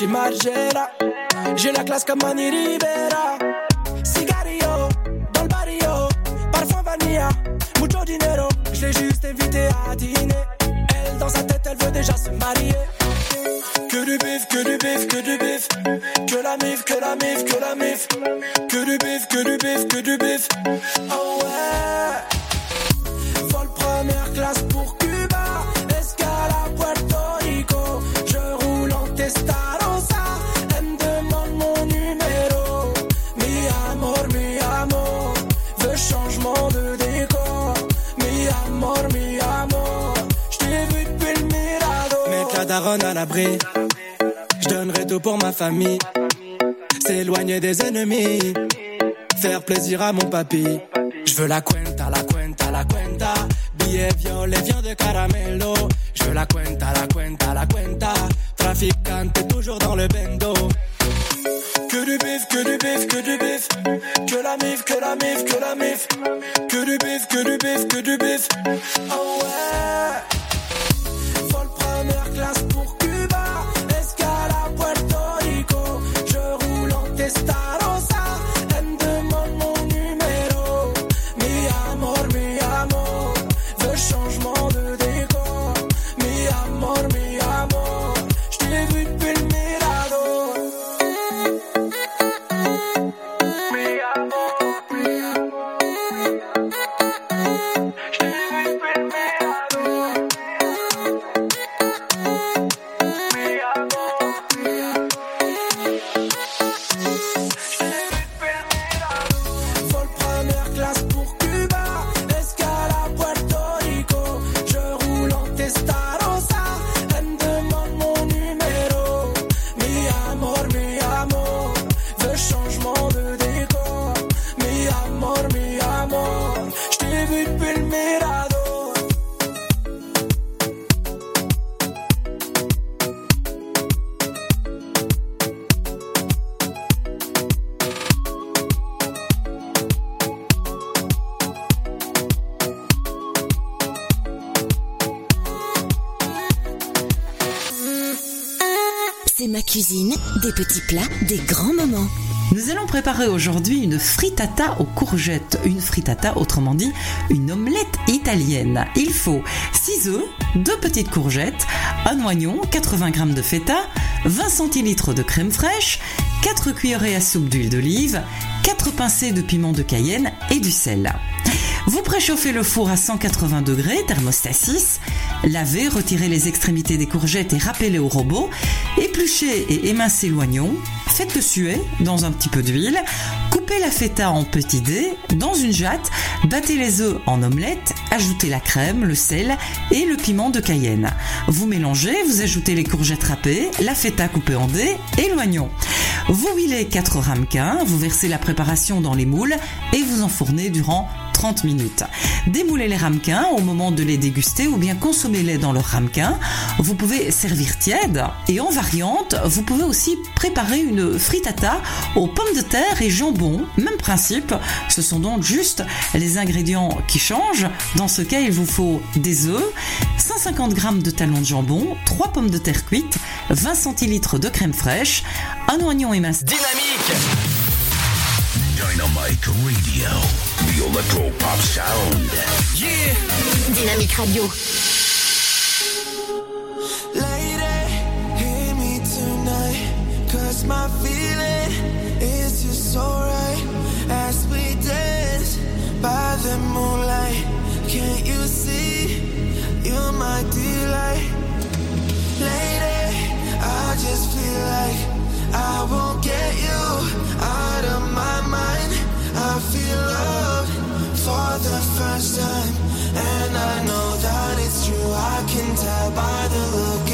Gucci, Margiela. J'ai la classe comme Mani Rivera. S'éloigner des ennemis. Faire plaisir à mon papy. Je veux la cuenta, la cuenta, la cuenta. Billets violets, viande de caramelo. Je veux la cuenta, la cuenta, la cuenta. Traficante, toujours dans le bendo. Que du bif, que du bif, que du bif. Que la mif, que la mif, que la mif. Que du bif, que du bif, que du bif. Oh ouais. Vol première classe plats, des grands moments. Nous allons préparer aujourd'hui une frittata aux courgettes. Une frittata, autrement dit, une omelette italienne. Il faut 6 œufs, 2 petites courgettes, un oignon, 80 g de feta, 20 centilitres de crème fraîche, 4 cuillerées à soupe d'huile d'olive, 4 pincées de piment de Cayenne et du sel. Vous préchauffez le four à 180 degrés, thermostat 6. Lavez, retirez les extrémités des courgettes et râpez-les au robot. Épluchez et émincez l'oignon. Faites-le suer dans un petit peu d'huile. Coupez la feta en petits dés dans une jatte, battez les œufs en omelette, ajoutez la crème, le sel et le piment de Cayenne. Vous mélangez, vous ajoutez les courgettes râpées, la feta coupée en dés et l'oignon. Vous huilez 4 ramequins, vous versez la préparation dans les moules et vous enfournez durant 30 minutes. Démoulez les ramequins au moment de les déguster ou bien consommez-les dans leur ramequin. Vous pouvez servir tiède et en variante, vous pouvez aussi préparer une frittata aux pommes de terre et jambon. Même principe, ce sont donc juste les ingrédients qui changent. Dans ce cas, il vous faut des œufs, 150 g de talons de jambon, 3 pommes de terre cuites, 20 centilitres de crème fraîche, un oignon émincé. Dynamique Dynamite Radio. The Electro Pop Sound. Yeah Dynamique Radio. Lady, hear me tonight. Cause my feeling is just so right. As we dance by the moonlight. Can't you see? You're my delight. Lady, I just feel like I won't get you out of my mind. I feel love for the first time. And I know that it's true. I can tell by the look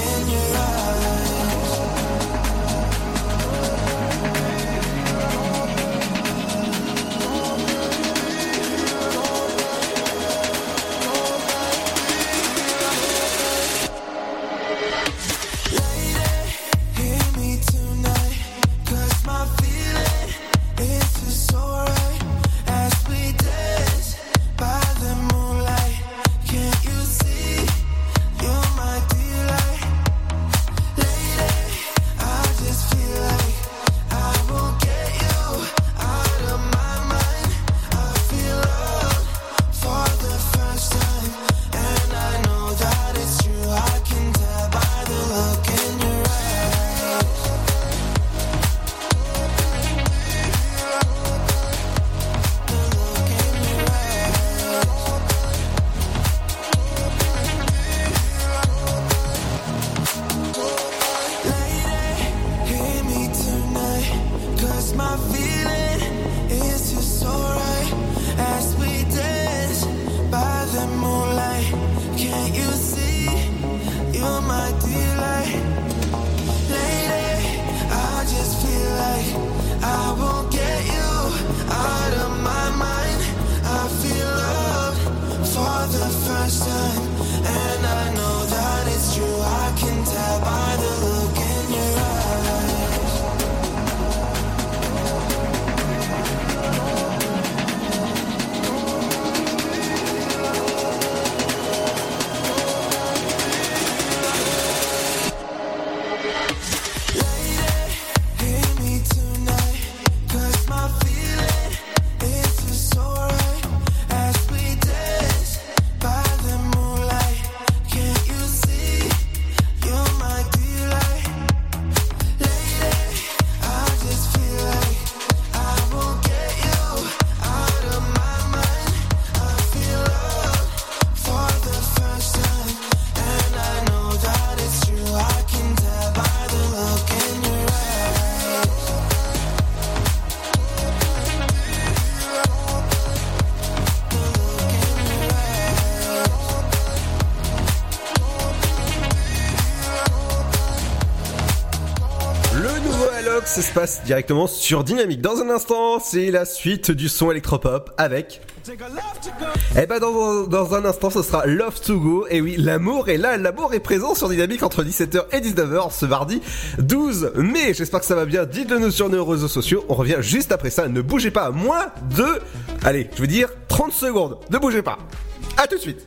passe directement sur Dynamique. Dans un instant, c'est la suite du son électropop avec. Eh ben dans, dans un instant, ce sera Love to Go. Et oui, l'amour est là, l'amour est présent sur Dynamique entre 17h et 19h ce mardi 12 mai. J'espère que ça va bien. Dites-le nous sur nos réseaux sociaux. On revient juste après ça. Ne bougez pas. Moins de, allez, je veux dire 30 secondes. Ne bougez pas. À tout de suite.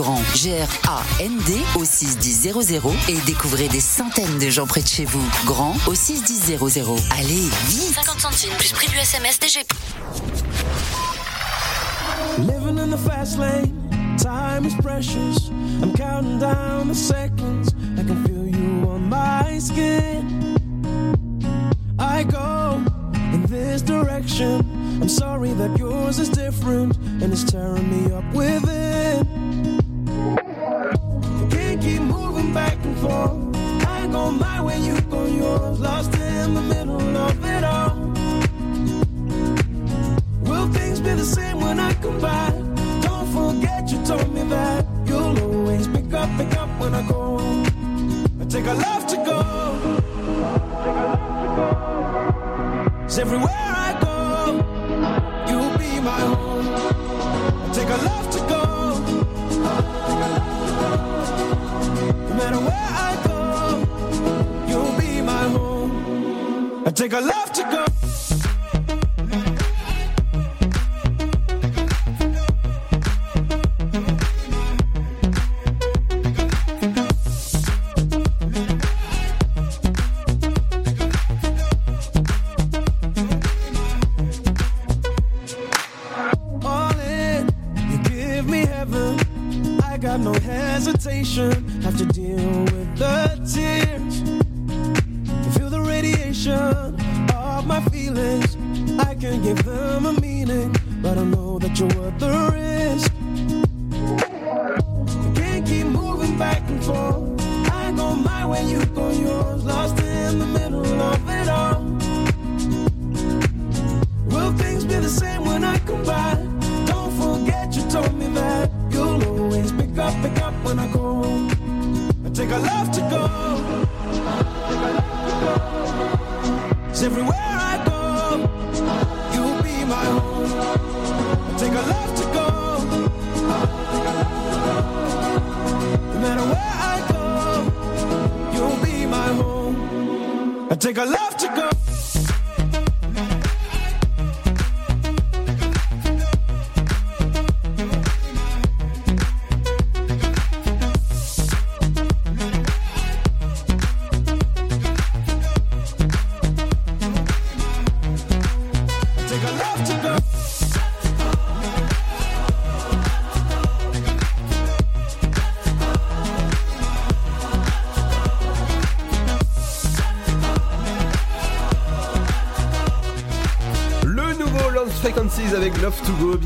grand G-R-A-N-D au 61000 et découvrez des centaines de gens près de chez vous. Grand au 61000. Allez, vite 50 centimes plus prix du SMS DGP. Living in the fast lane, time is precious. I'm counting down the seconds. I can feel you on my skin. I go in this direction. I'm sorry that yours is different and it's tearing me up within. Can't keep moving back and forth. I go my way, you go yours. Lost in the middle of it all. Will things be the same when I come back? Don't forget you told me that you'll always pick up, pick up when I go. I take a love to go. Cause everywhere I go, you'll be my home. I take a love matter where I go, you'll be my home. I take a love to go.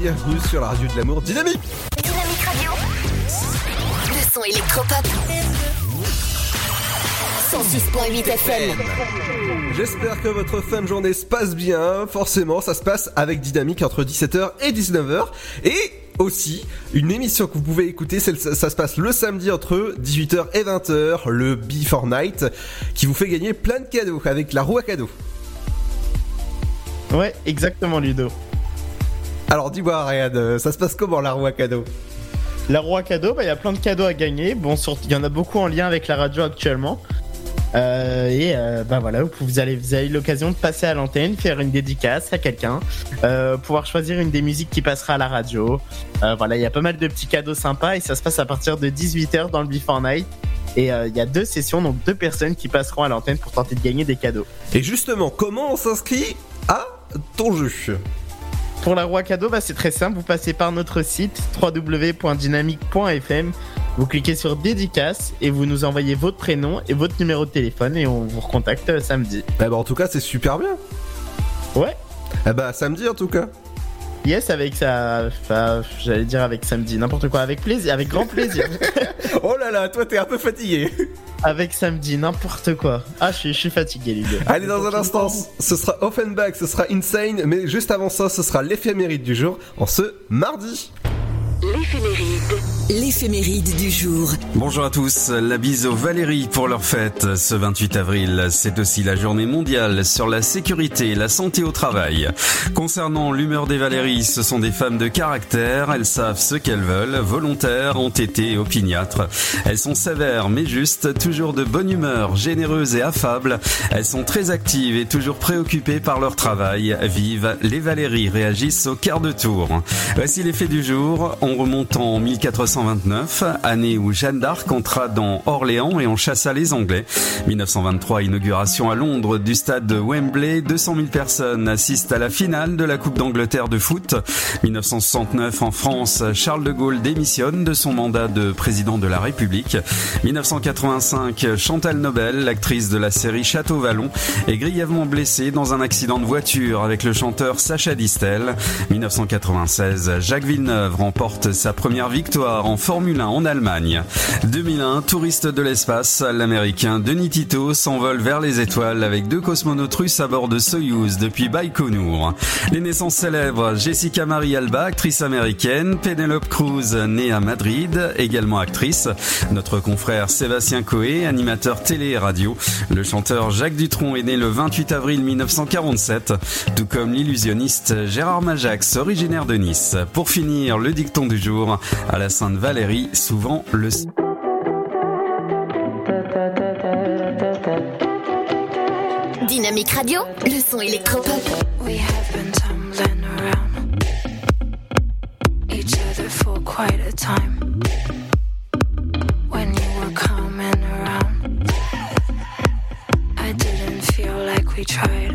Bienvenue sur la radio de l'amour dynamique. Dynamique Radio. Le son électropop. 106.8 FM. J'espère que votre fin de journée se passe bien. Forcément, ça se passe avec Dynamique entre 17h et 19h. Et aussi, une émission que vous pouvez écouter, ça se passe le samedi entre 18h et 20h, le Before Night, qui vous fait gagner plein de cadeaux avec la roue à cadeaux. Ouais, exactement, Ludo. Alors dis-moi, Ryan, euh, ça se passe comment la roue à cadeaux La roue à cadeaux, bah, il y a plein de cadeaux à gagner. Bon, il y en a beaucoup en lien avec la radio actuellement. Euh, et euh, bah voilà, vous, allez, vous avez l'occasion de passer à l'antenne, faire une dédicace à quelqu'un, euh, pouvoir choisir une des musiques qui passera à la radio. Voilà, il y a pas mal de petits cadeaux sympas et ça se passe à partir de 18h dans le Before Night. Et il y a deux sessions, donc deux personnes qui passeront à l'antenne pour tenter de gagner des cadeaux. Et justement, comment on s'inscrit à ton jeu? Pour la roue à cadeaux, bah, c'est très simple. Vous passez par notre site www.dynamique.fm. Vous cliquez sur dédicace et vous nous envoyez votre prénom et votre numéro de téléphone et on vous recontacte euh, samedi. Eh ben en tout cas, c'est super bien. Ouais. Eh ben samedi en tout cas. Yes, avec ça. Enfin, j'allais dire avec samedi, n'importe quoi. Avec plaisir, avec grand plaisir. oh là là, toi t'es un peu fatigué. avec samedi, n'importe quoi. Ah, je suis, je suis fatigué, les gars. Allez, dans un instant, ce sera Offenbach, ce sera Insane, mais juste avant ça, ce sera l'éphéméride du jour en ce mardi. L'éphéméride. L'éphéméride du jour. Bonjour à tous, la bise aux Valérie pour leur fête ce 28 avril. C'est aussi la journée mondiale sur la sécurité et la santé au travail. Concernant l'humeur des Valéries, ce sont des femmes de caractère, elles savent ce qu'elles veulent, volontaires, entêtées opiniâtres. Elles sont sévères mais justes, toujours de bonne humeur, généreuses et affables. Elles sont très actives et toujours préoccupées par leur travail. Vive les Valéries réagissent au quart de tour. Voici les faits du jour. Remonte en 1400 1929, année où Jeanne d'Arc entra dans Orléans et en chassa les Anglais. 1923, inauguration à Londres du stade de Wembley. 200 000 personnes assistent à la finale de la Coupe d'Angleterre de foot. 1969, en France, Charles de Gaulle démissionne de son mandat de président de la République. 1985, Chantal Nobel, l'actrice de la série Château Vallon, est grièvement blessée dans un accident de voiture avec le chanteur Sacha Distel. 1996, Jacques Villeneuve remporte sa première victoire en Formule 1 en Allemagne. 2001, touriste de l'espace, l'américain Denis Tito s'envole vers les étoiles avec deux cosmonautes russes à bord de Soyuz depuis Baïkonour. Les naissances célèbres, Jessica Marie Alba, actrice américaine, Penelope Cruz, née à Madrid, également actrice, notre confrère Sébastien Coé, animateur télé et radio, le chanteur Jacques Dutronc est né le 28 avril 1947, tout comme l'illusionniste Gérard Majax, originaire de Nice. Pour finir, le dicton du jour, à la Sainte Valérie, souvent le... Dynamique Radio, le son électropop. We have been tumbling around each other for quite a time. When you were coming around, I didn't feel like we tried.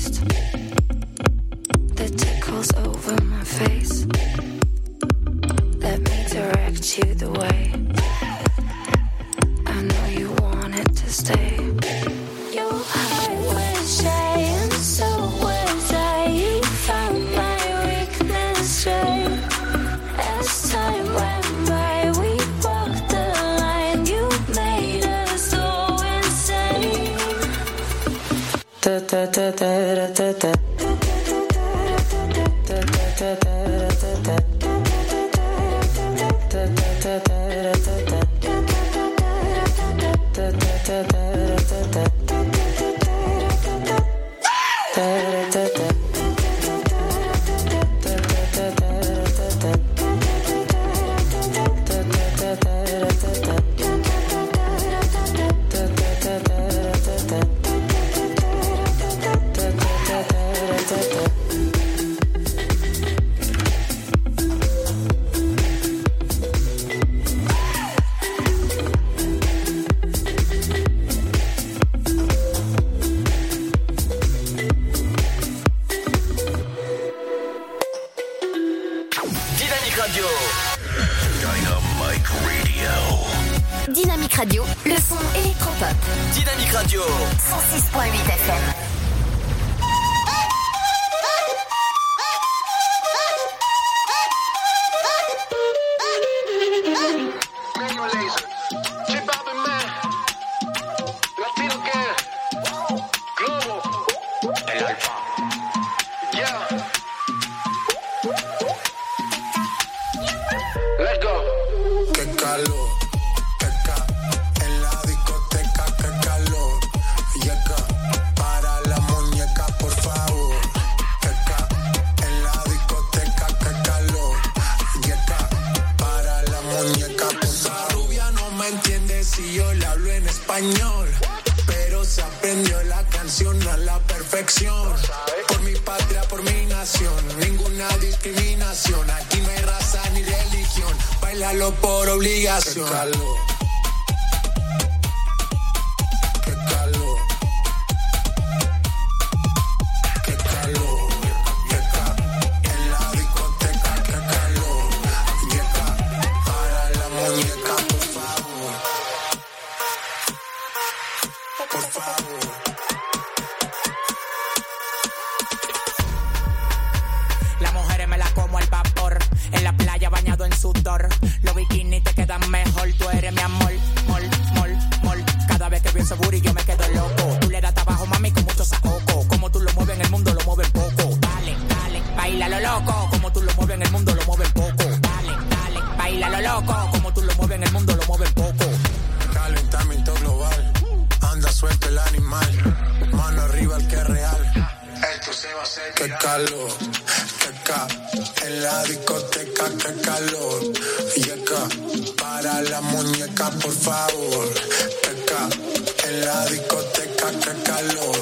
como tú lo mueves en el mundo, lo mueven poco. Dale, dale, baila lo loco, como tú lo mueves en el mundo, lo mueven poco. Calentamiento global, anda suelto el animal, mano arriba el que es real. Esto se va a hacer. Qué calor, qué ca, en la discoteca, qué calor. Y para la muñeca, por favor. Qué ca, en la discoteca, qué calor.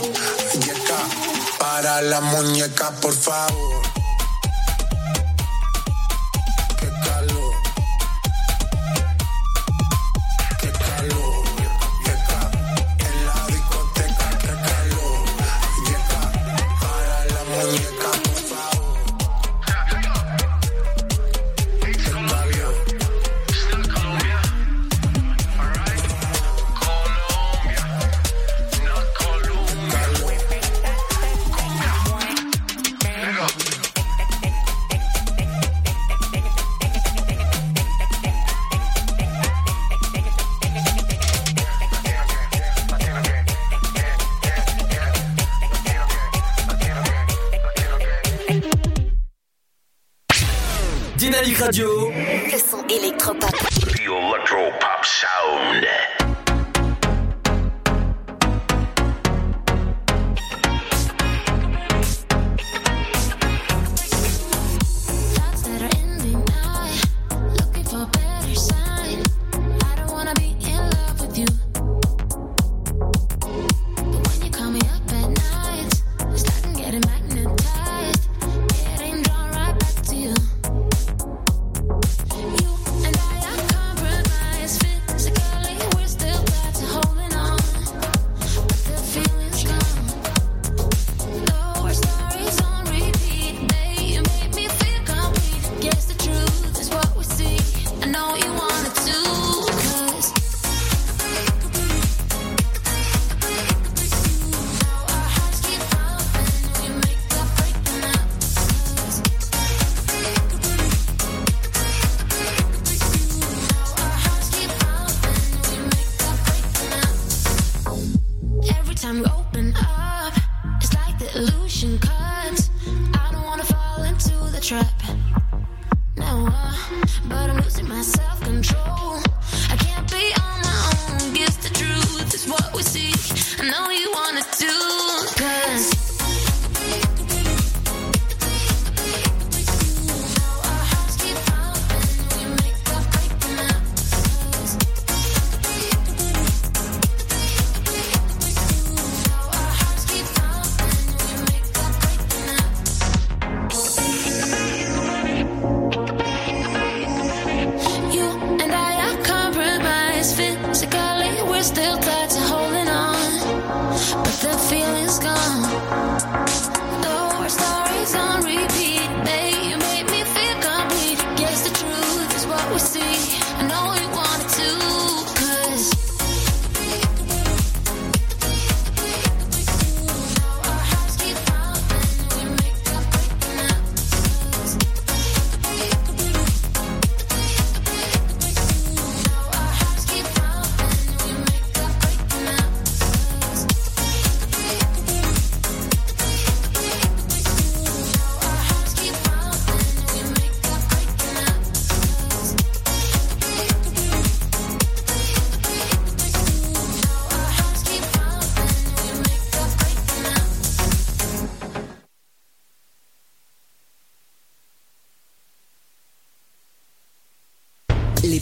Y para la muñeca, por favor.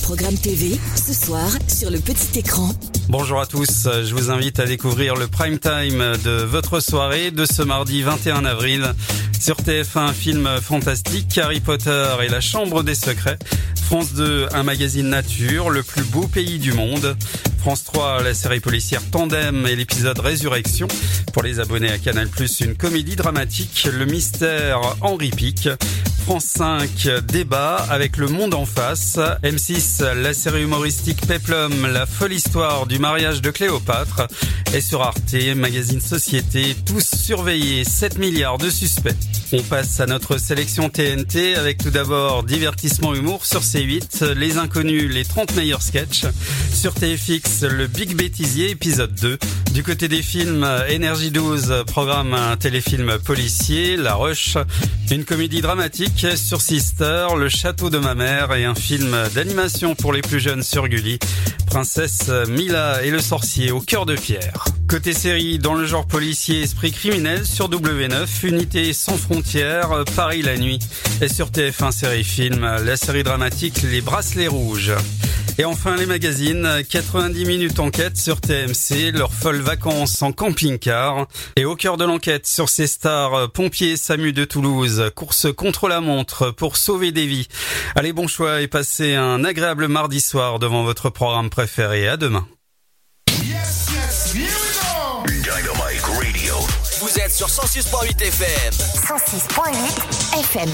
programme TV, ce soir sur le petit écran. Bonjour à tous, je vous invite à découvrir le prime time de votre soirée de ce mardi 21 avril. Sur TF1, film fantastique, Harry Potter et la Chambre des Secrets. France 2, un magazine nature, le plus beau pays du monde. France 3, la série policière Tandem et l'épisode Résurrection. Pour les abonnés à Canal+, une comédie dramatique, le mystère Henri Pic. France 5, débat avec le monde en face. M6, la série humoristique Peplum, la folle histoire du mariage de Cléopâtre. Et sur Arte, magazine Société, tous surveillés, 7 milliards de suspects. On passe à notre sélection TNT avec tout d'abord divertissement humour sur C8, Les Inconnus, les 30 meilleurs sketchs. Sur TFX, le Big Bêtisier, épisode 2. Du côté des films, Energy 12, programme un téléfilm policier, La Roche, une comédie dramatique sur Sister, Le Château de ma mère et un film d'animation pour les plus jeunes sur Gulli, Princesse Mila et le sorcier au cœur de pierre. Côté série, dans le genre policier esprit criminel sur W9, Unité sans frontières, Paris la nuit. Et sur TF1 série film, la série dramatique Les Bracelets Rouges. Et enfin les magazines, 90 minutes enquête sur TMC, leurs folles vacances en camping-car. Et au cœur de l'enquête sur ces stars, pompiers SAMU de Toulouse, course contre la montre pour sauver des vies. Allez bon choix et passez un agréable mardi soir devant votre programme préféré. À demain. Dynamite Radio. Vous êtes sur 106.8 FM. 106.8 FM.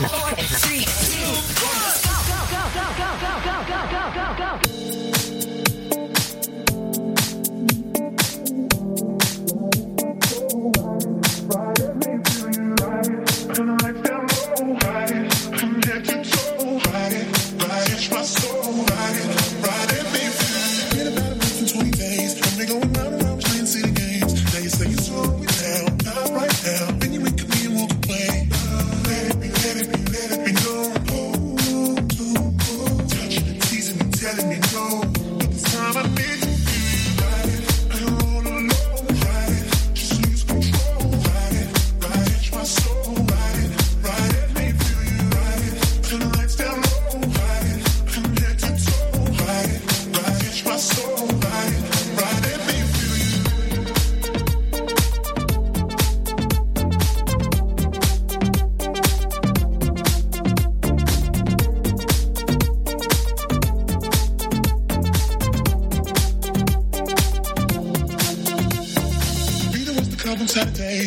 Spaß.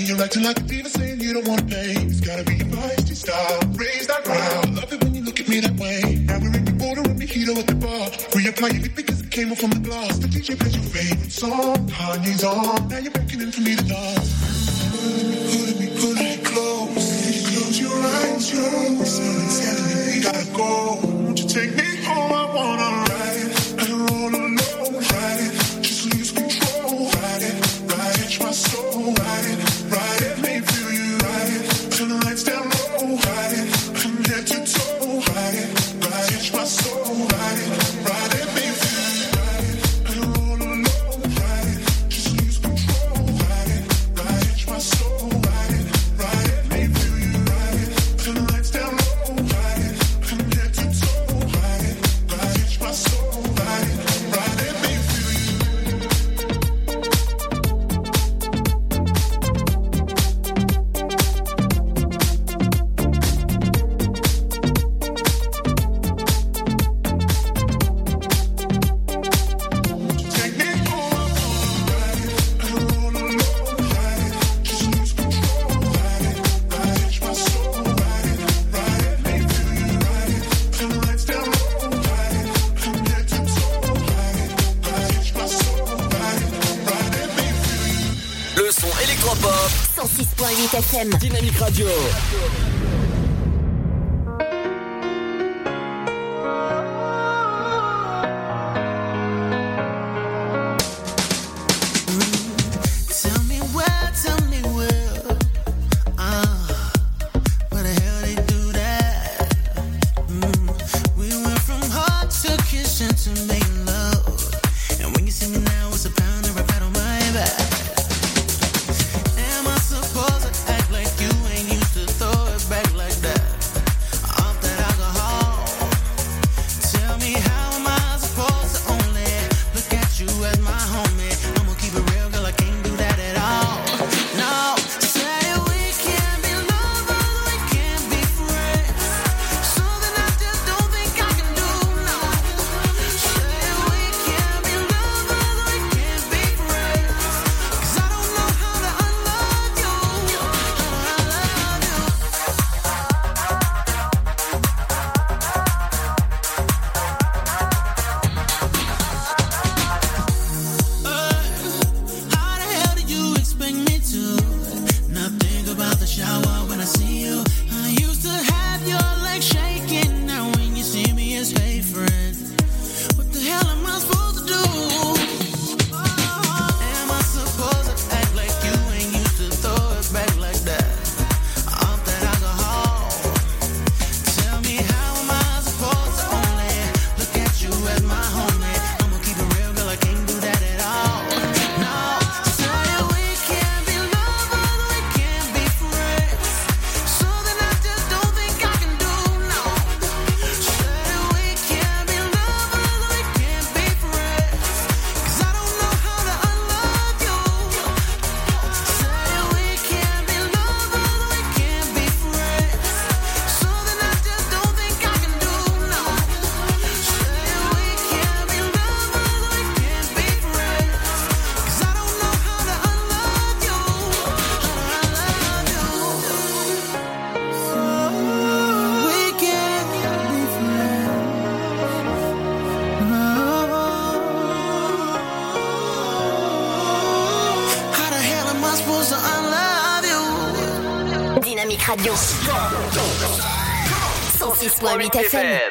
You're acting like a diva saying you don't wanna pay. It's gotta be your feisty style. Raise that ground. Love it when you look at me that way. Now we're in the border and mojito at the bar. Reapply lip because it came off from the glass. The DJ plays your favorite song. Kanye's on. Now you're beckoning for me to dance. Pulling me, pulling me close. Close your eyes, your telling me gotta go. Won't you take me home? I wanna ride it. I don't roll. Dynamique radio. 106.8 FM.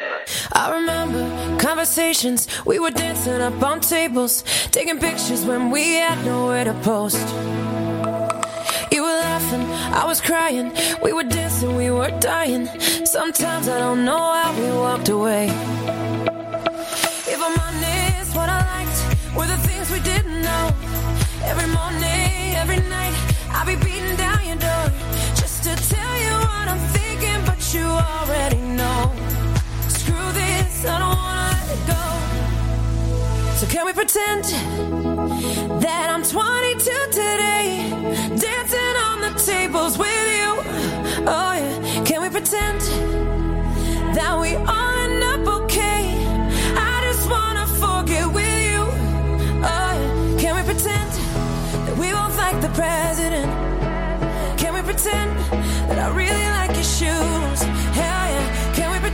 I remember conversations. We were dancing up on tables, taking pictures when we had nowhere to post. You were laughing, I was crying. We were dancing, we were dying. Sometimes I don't know how we walked away. If I'm honest, what I liked were the things we didn't know. Every morning, every night, I'll be beating down your door already know. Screw this, I don't wanna let it go. So can we pretend that I'm 22 today, dancing on the tables with you? Oh yeah, can we pretend that we all end up okay? I just wanna forget with you. Oh yeah, can we pretend that we both like the president? Can we pretend that I really like your shoes?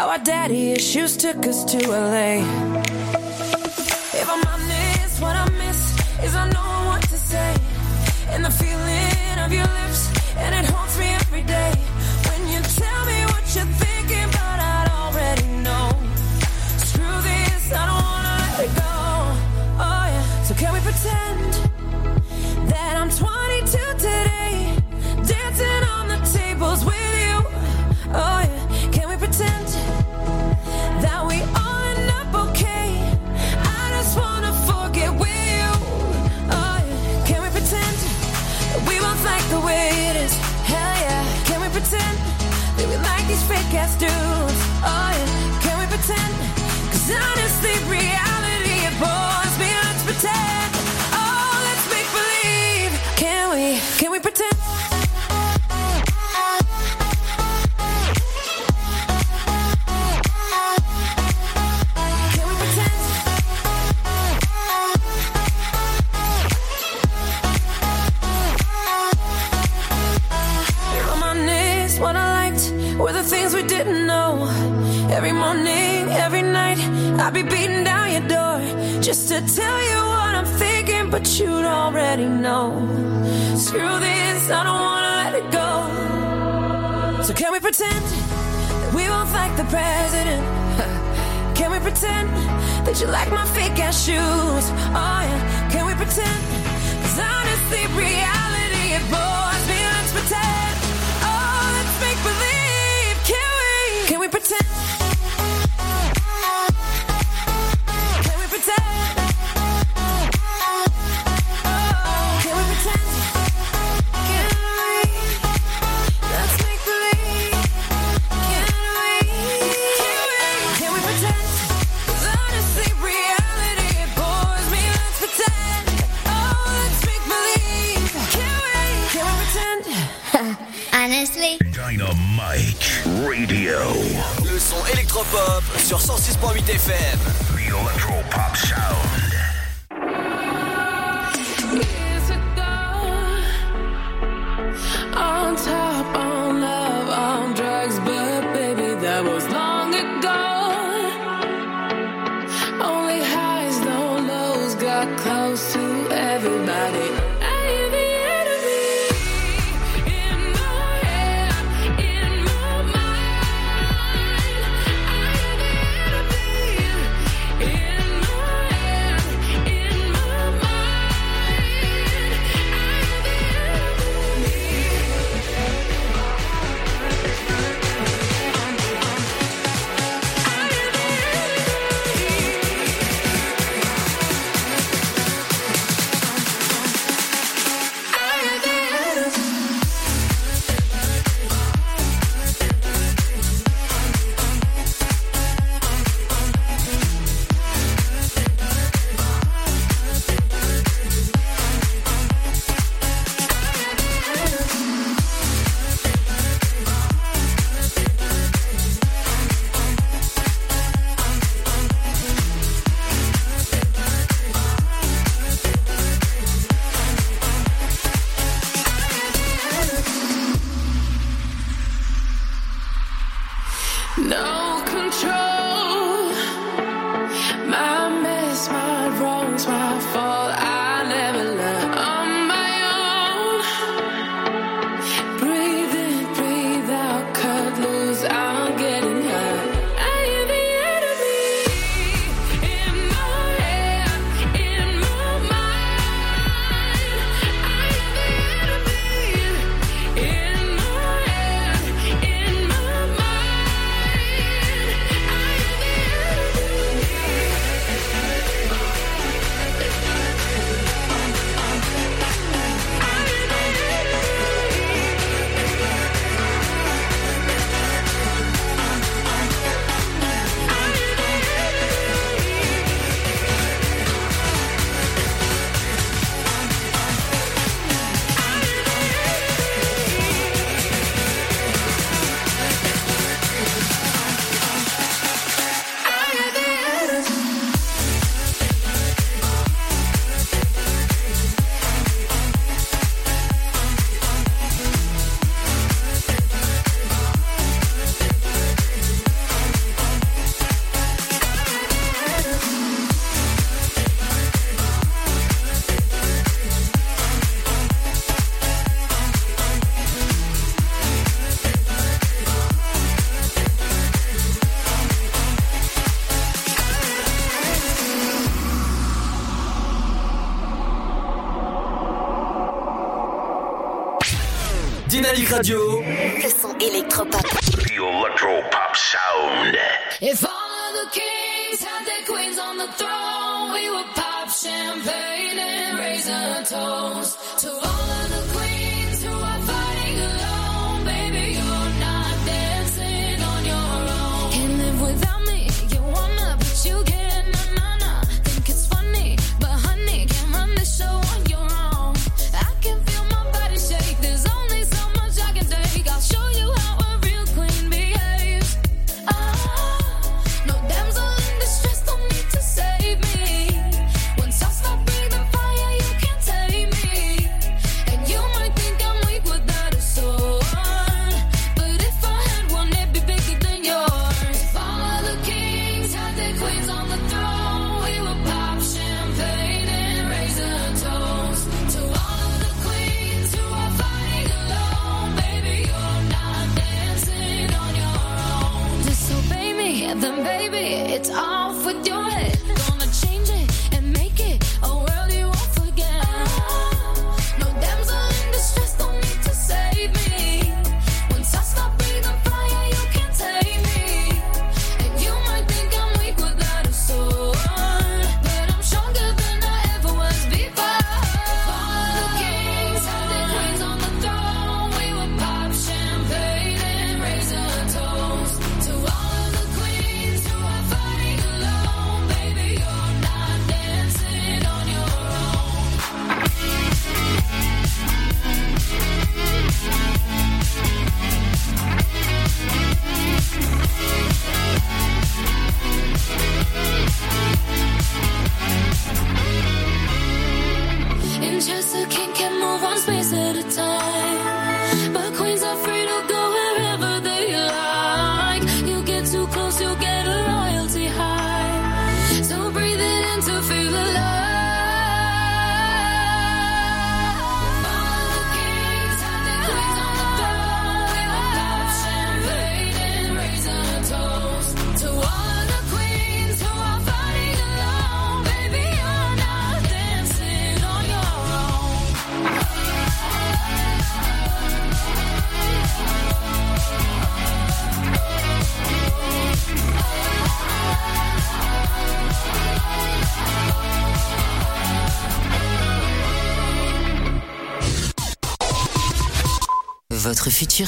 How our daddy issues took us to LA. The president? Can we pretend that you like my fake ass shoes? Oh yeah, can we pretend? Cause honestly, reality it bores me. Let's pretend. Oh, let's make believe. Can we? Can we pretend? maju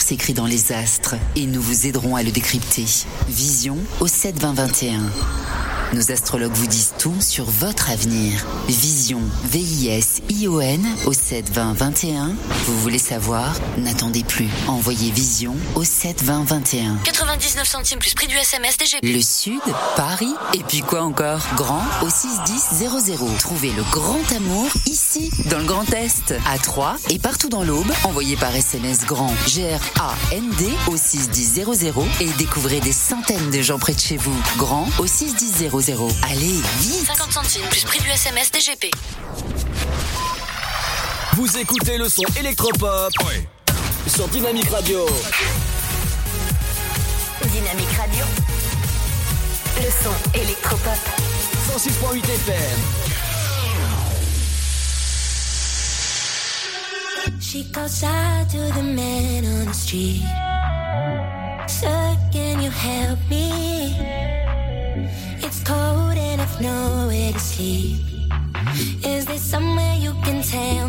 s'écrit dans les astres et nous vous aiderons à le décrypter. Vision au 72021. Nos astrologues vous disent tout sur votre avenir. Vision, V-I-S-I-O-N au 72021. Vous voulez savoir? N'attendez plus. Envoyez Vision au 72021. 99 centimes plus prix du SMS DGP. Le Sud, Paris, et puis quoi encore? Grand au 61000. Trouvez le grand amour ici dans le Grand Est, à Troyes et partout dans l'Aube. Envoyez par SMS grand G-R-A-N-D au 610 00 et découvrez des centaines de gens près de chez vous. Grand au 610 00. Allez, vite 50 centimes plus prix du SMS DGP. Vous écoutez le son électropop sur Dynamique Radio. Dynamique Radio. Le son électropop. 106.8 FM. She calls out to the man on the street. Sir, can you help me? It's cold and I've nowhere to sleep. Is there somewhere you can tell?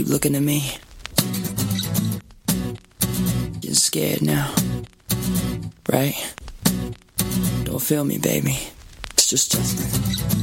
Keep looking at me. Getting scared now. Right? Don't feel me, baby. It's just Justin.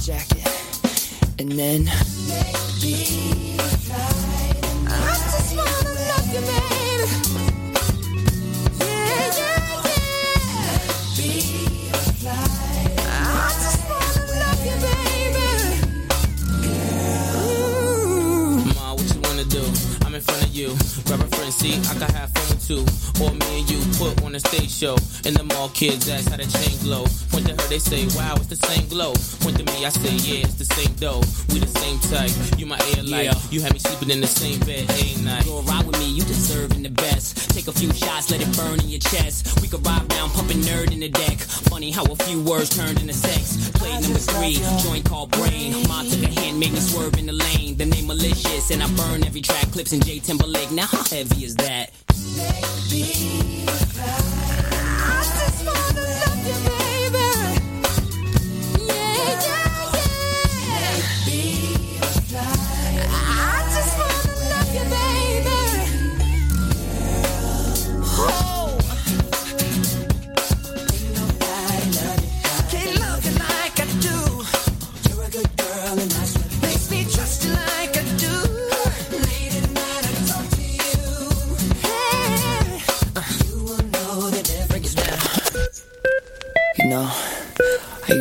Jacket. And then. baby, I just wanna love you, baby. Yeah, yeah, yeah. I just wanna love you, baby. Ma, what you wanna do? I'm in front of you. Grab a friend, see, I can have fun with two. Or me and you put on a stage show. And the mall kids ask how the chain glow. Point to her, they say, wow, it's the same glow. Point to me, I say, yeah, it's the same dough. We the same type. You my air light. Yeah. You had me sleeping in the same bed every night. Go ride with me, you deserving the best. Take a few shots, let it burn in your chest. We could ride round, pumping nerd in the deck. Funny how a few words turned into sex. Play number three, joint called brain. Ma took a hand, made me swerve in the lane. The name malicious, and I burn every track. Clips in J Timberlake. Now how heavy is that? I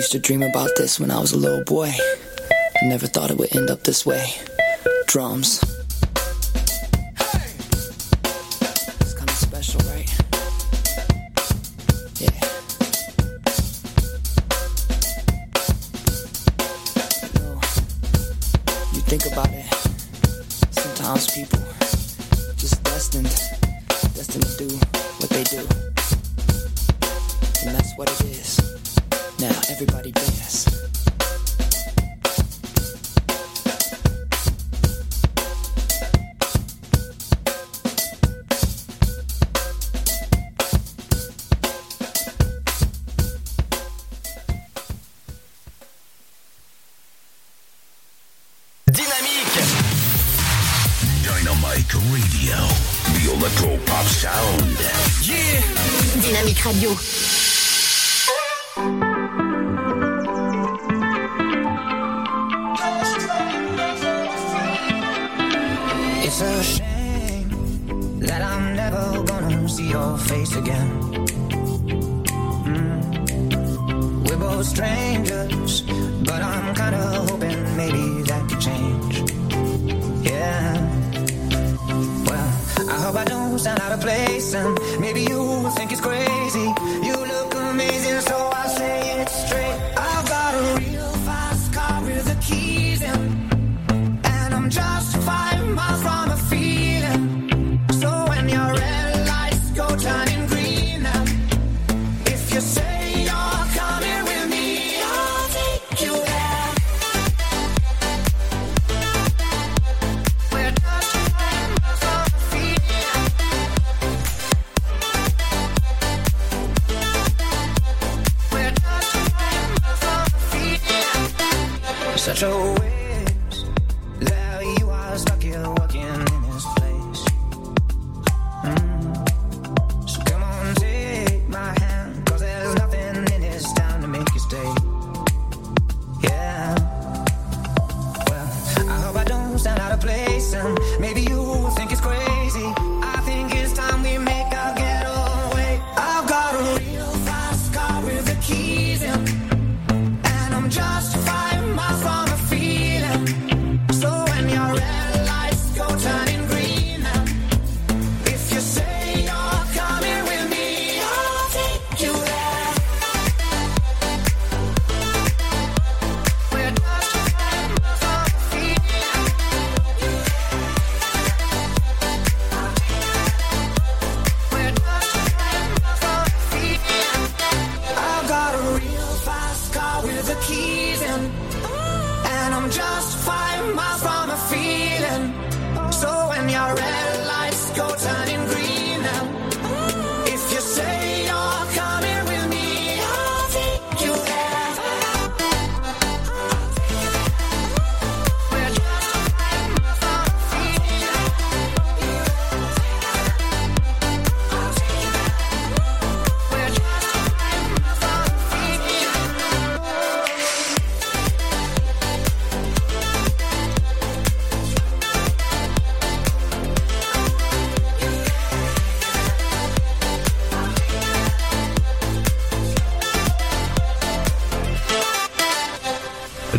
used to dream about this when I was a little boy. I never thought it would end up this way. Drums.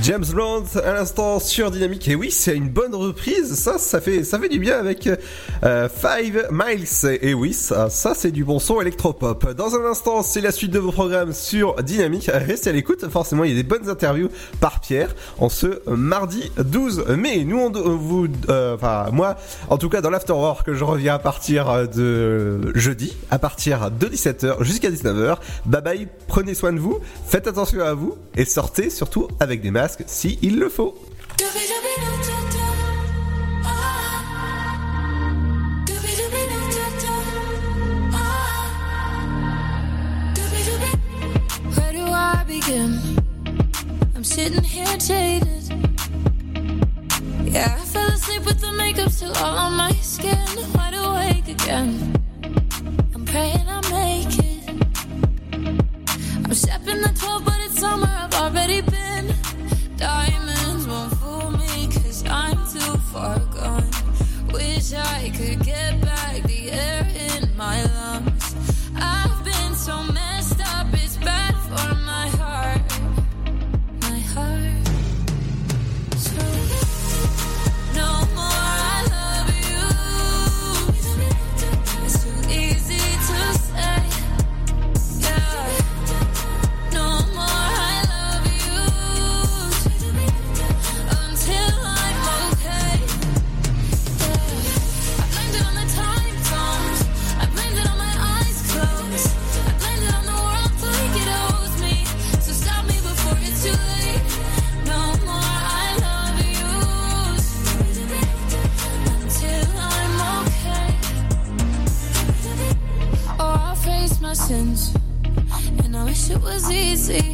James Blunt à l'instant sur Dynamique. Et oui, c'est une bonne reprise. Ça, ça fait, ça fait du bien avec euh, Five Miles. Et oui, ça, c'est du bon son électropop. Dans un instant, c'est la suite de vos programmes sur Dynamique. Restez à l'écoute. Forcément, il y a des bonnes interviews par en ce mardi 12 mai. Nous, on, vous, euh, enfin moi, en tout cas dans l'afterwork que je reviens à partir de jeudi, à partir de 17h jusqu'à 19h. Bye bye, prenez soin de vous, faites attention à vous et sortez surtout avec des masques si il le faut. still all on my skin, wide awake again. I'm praying I make it. I'm stepping the 12, but it's somewhere I've already been. Diamonds won't fool me, cause I'm too far gone. Wish I could easy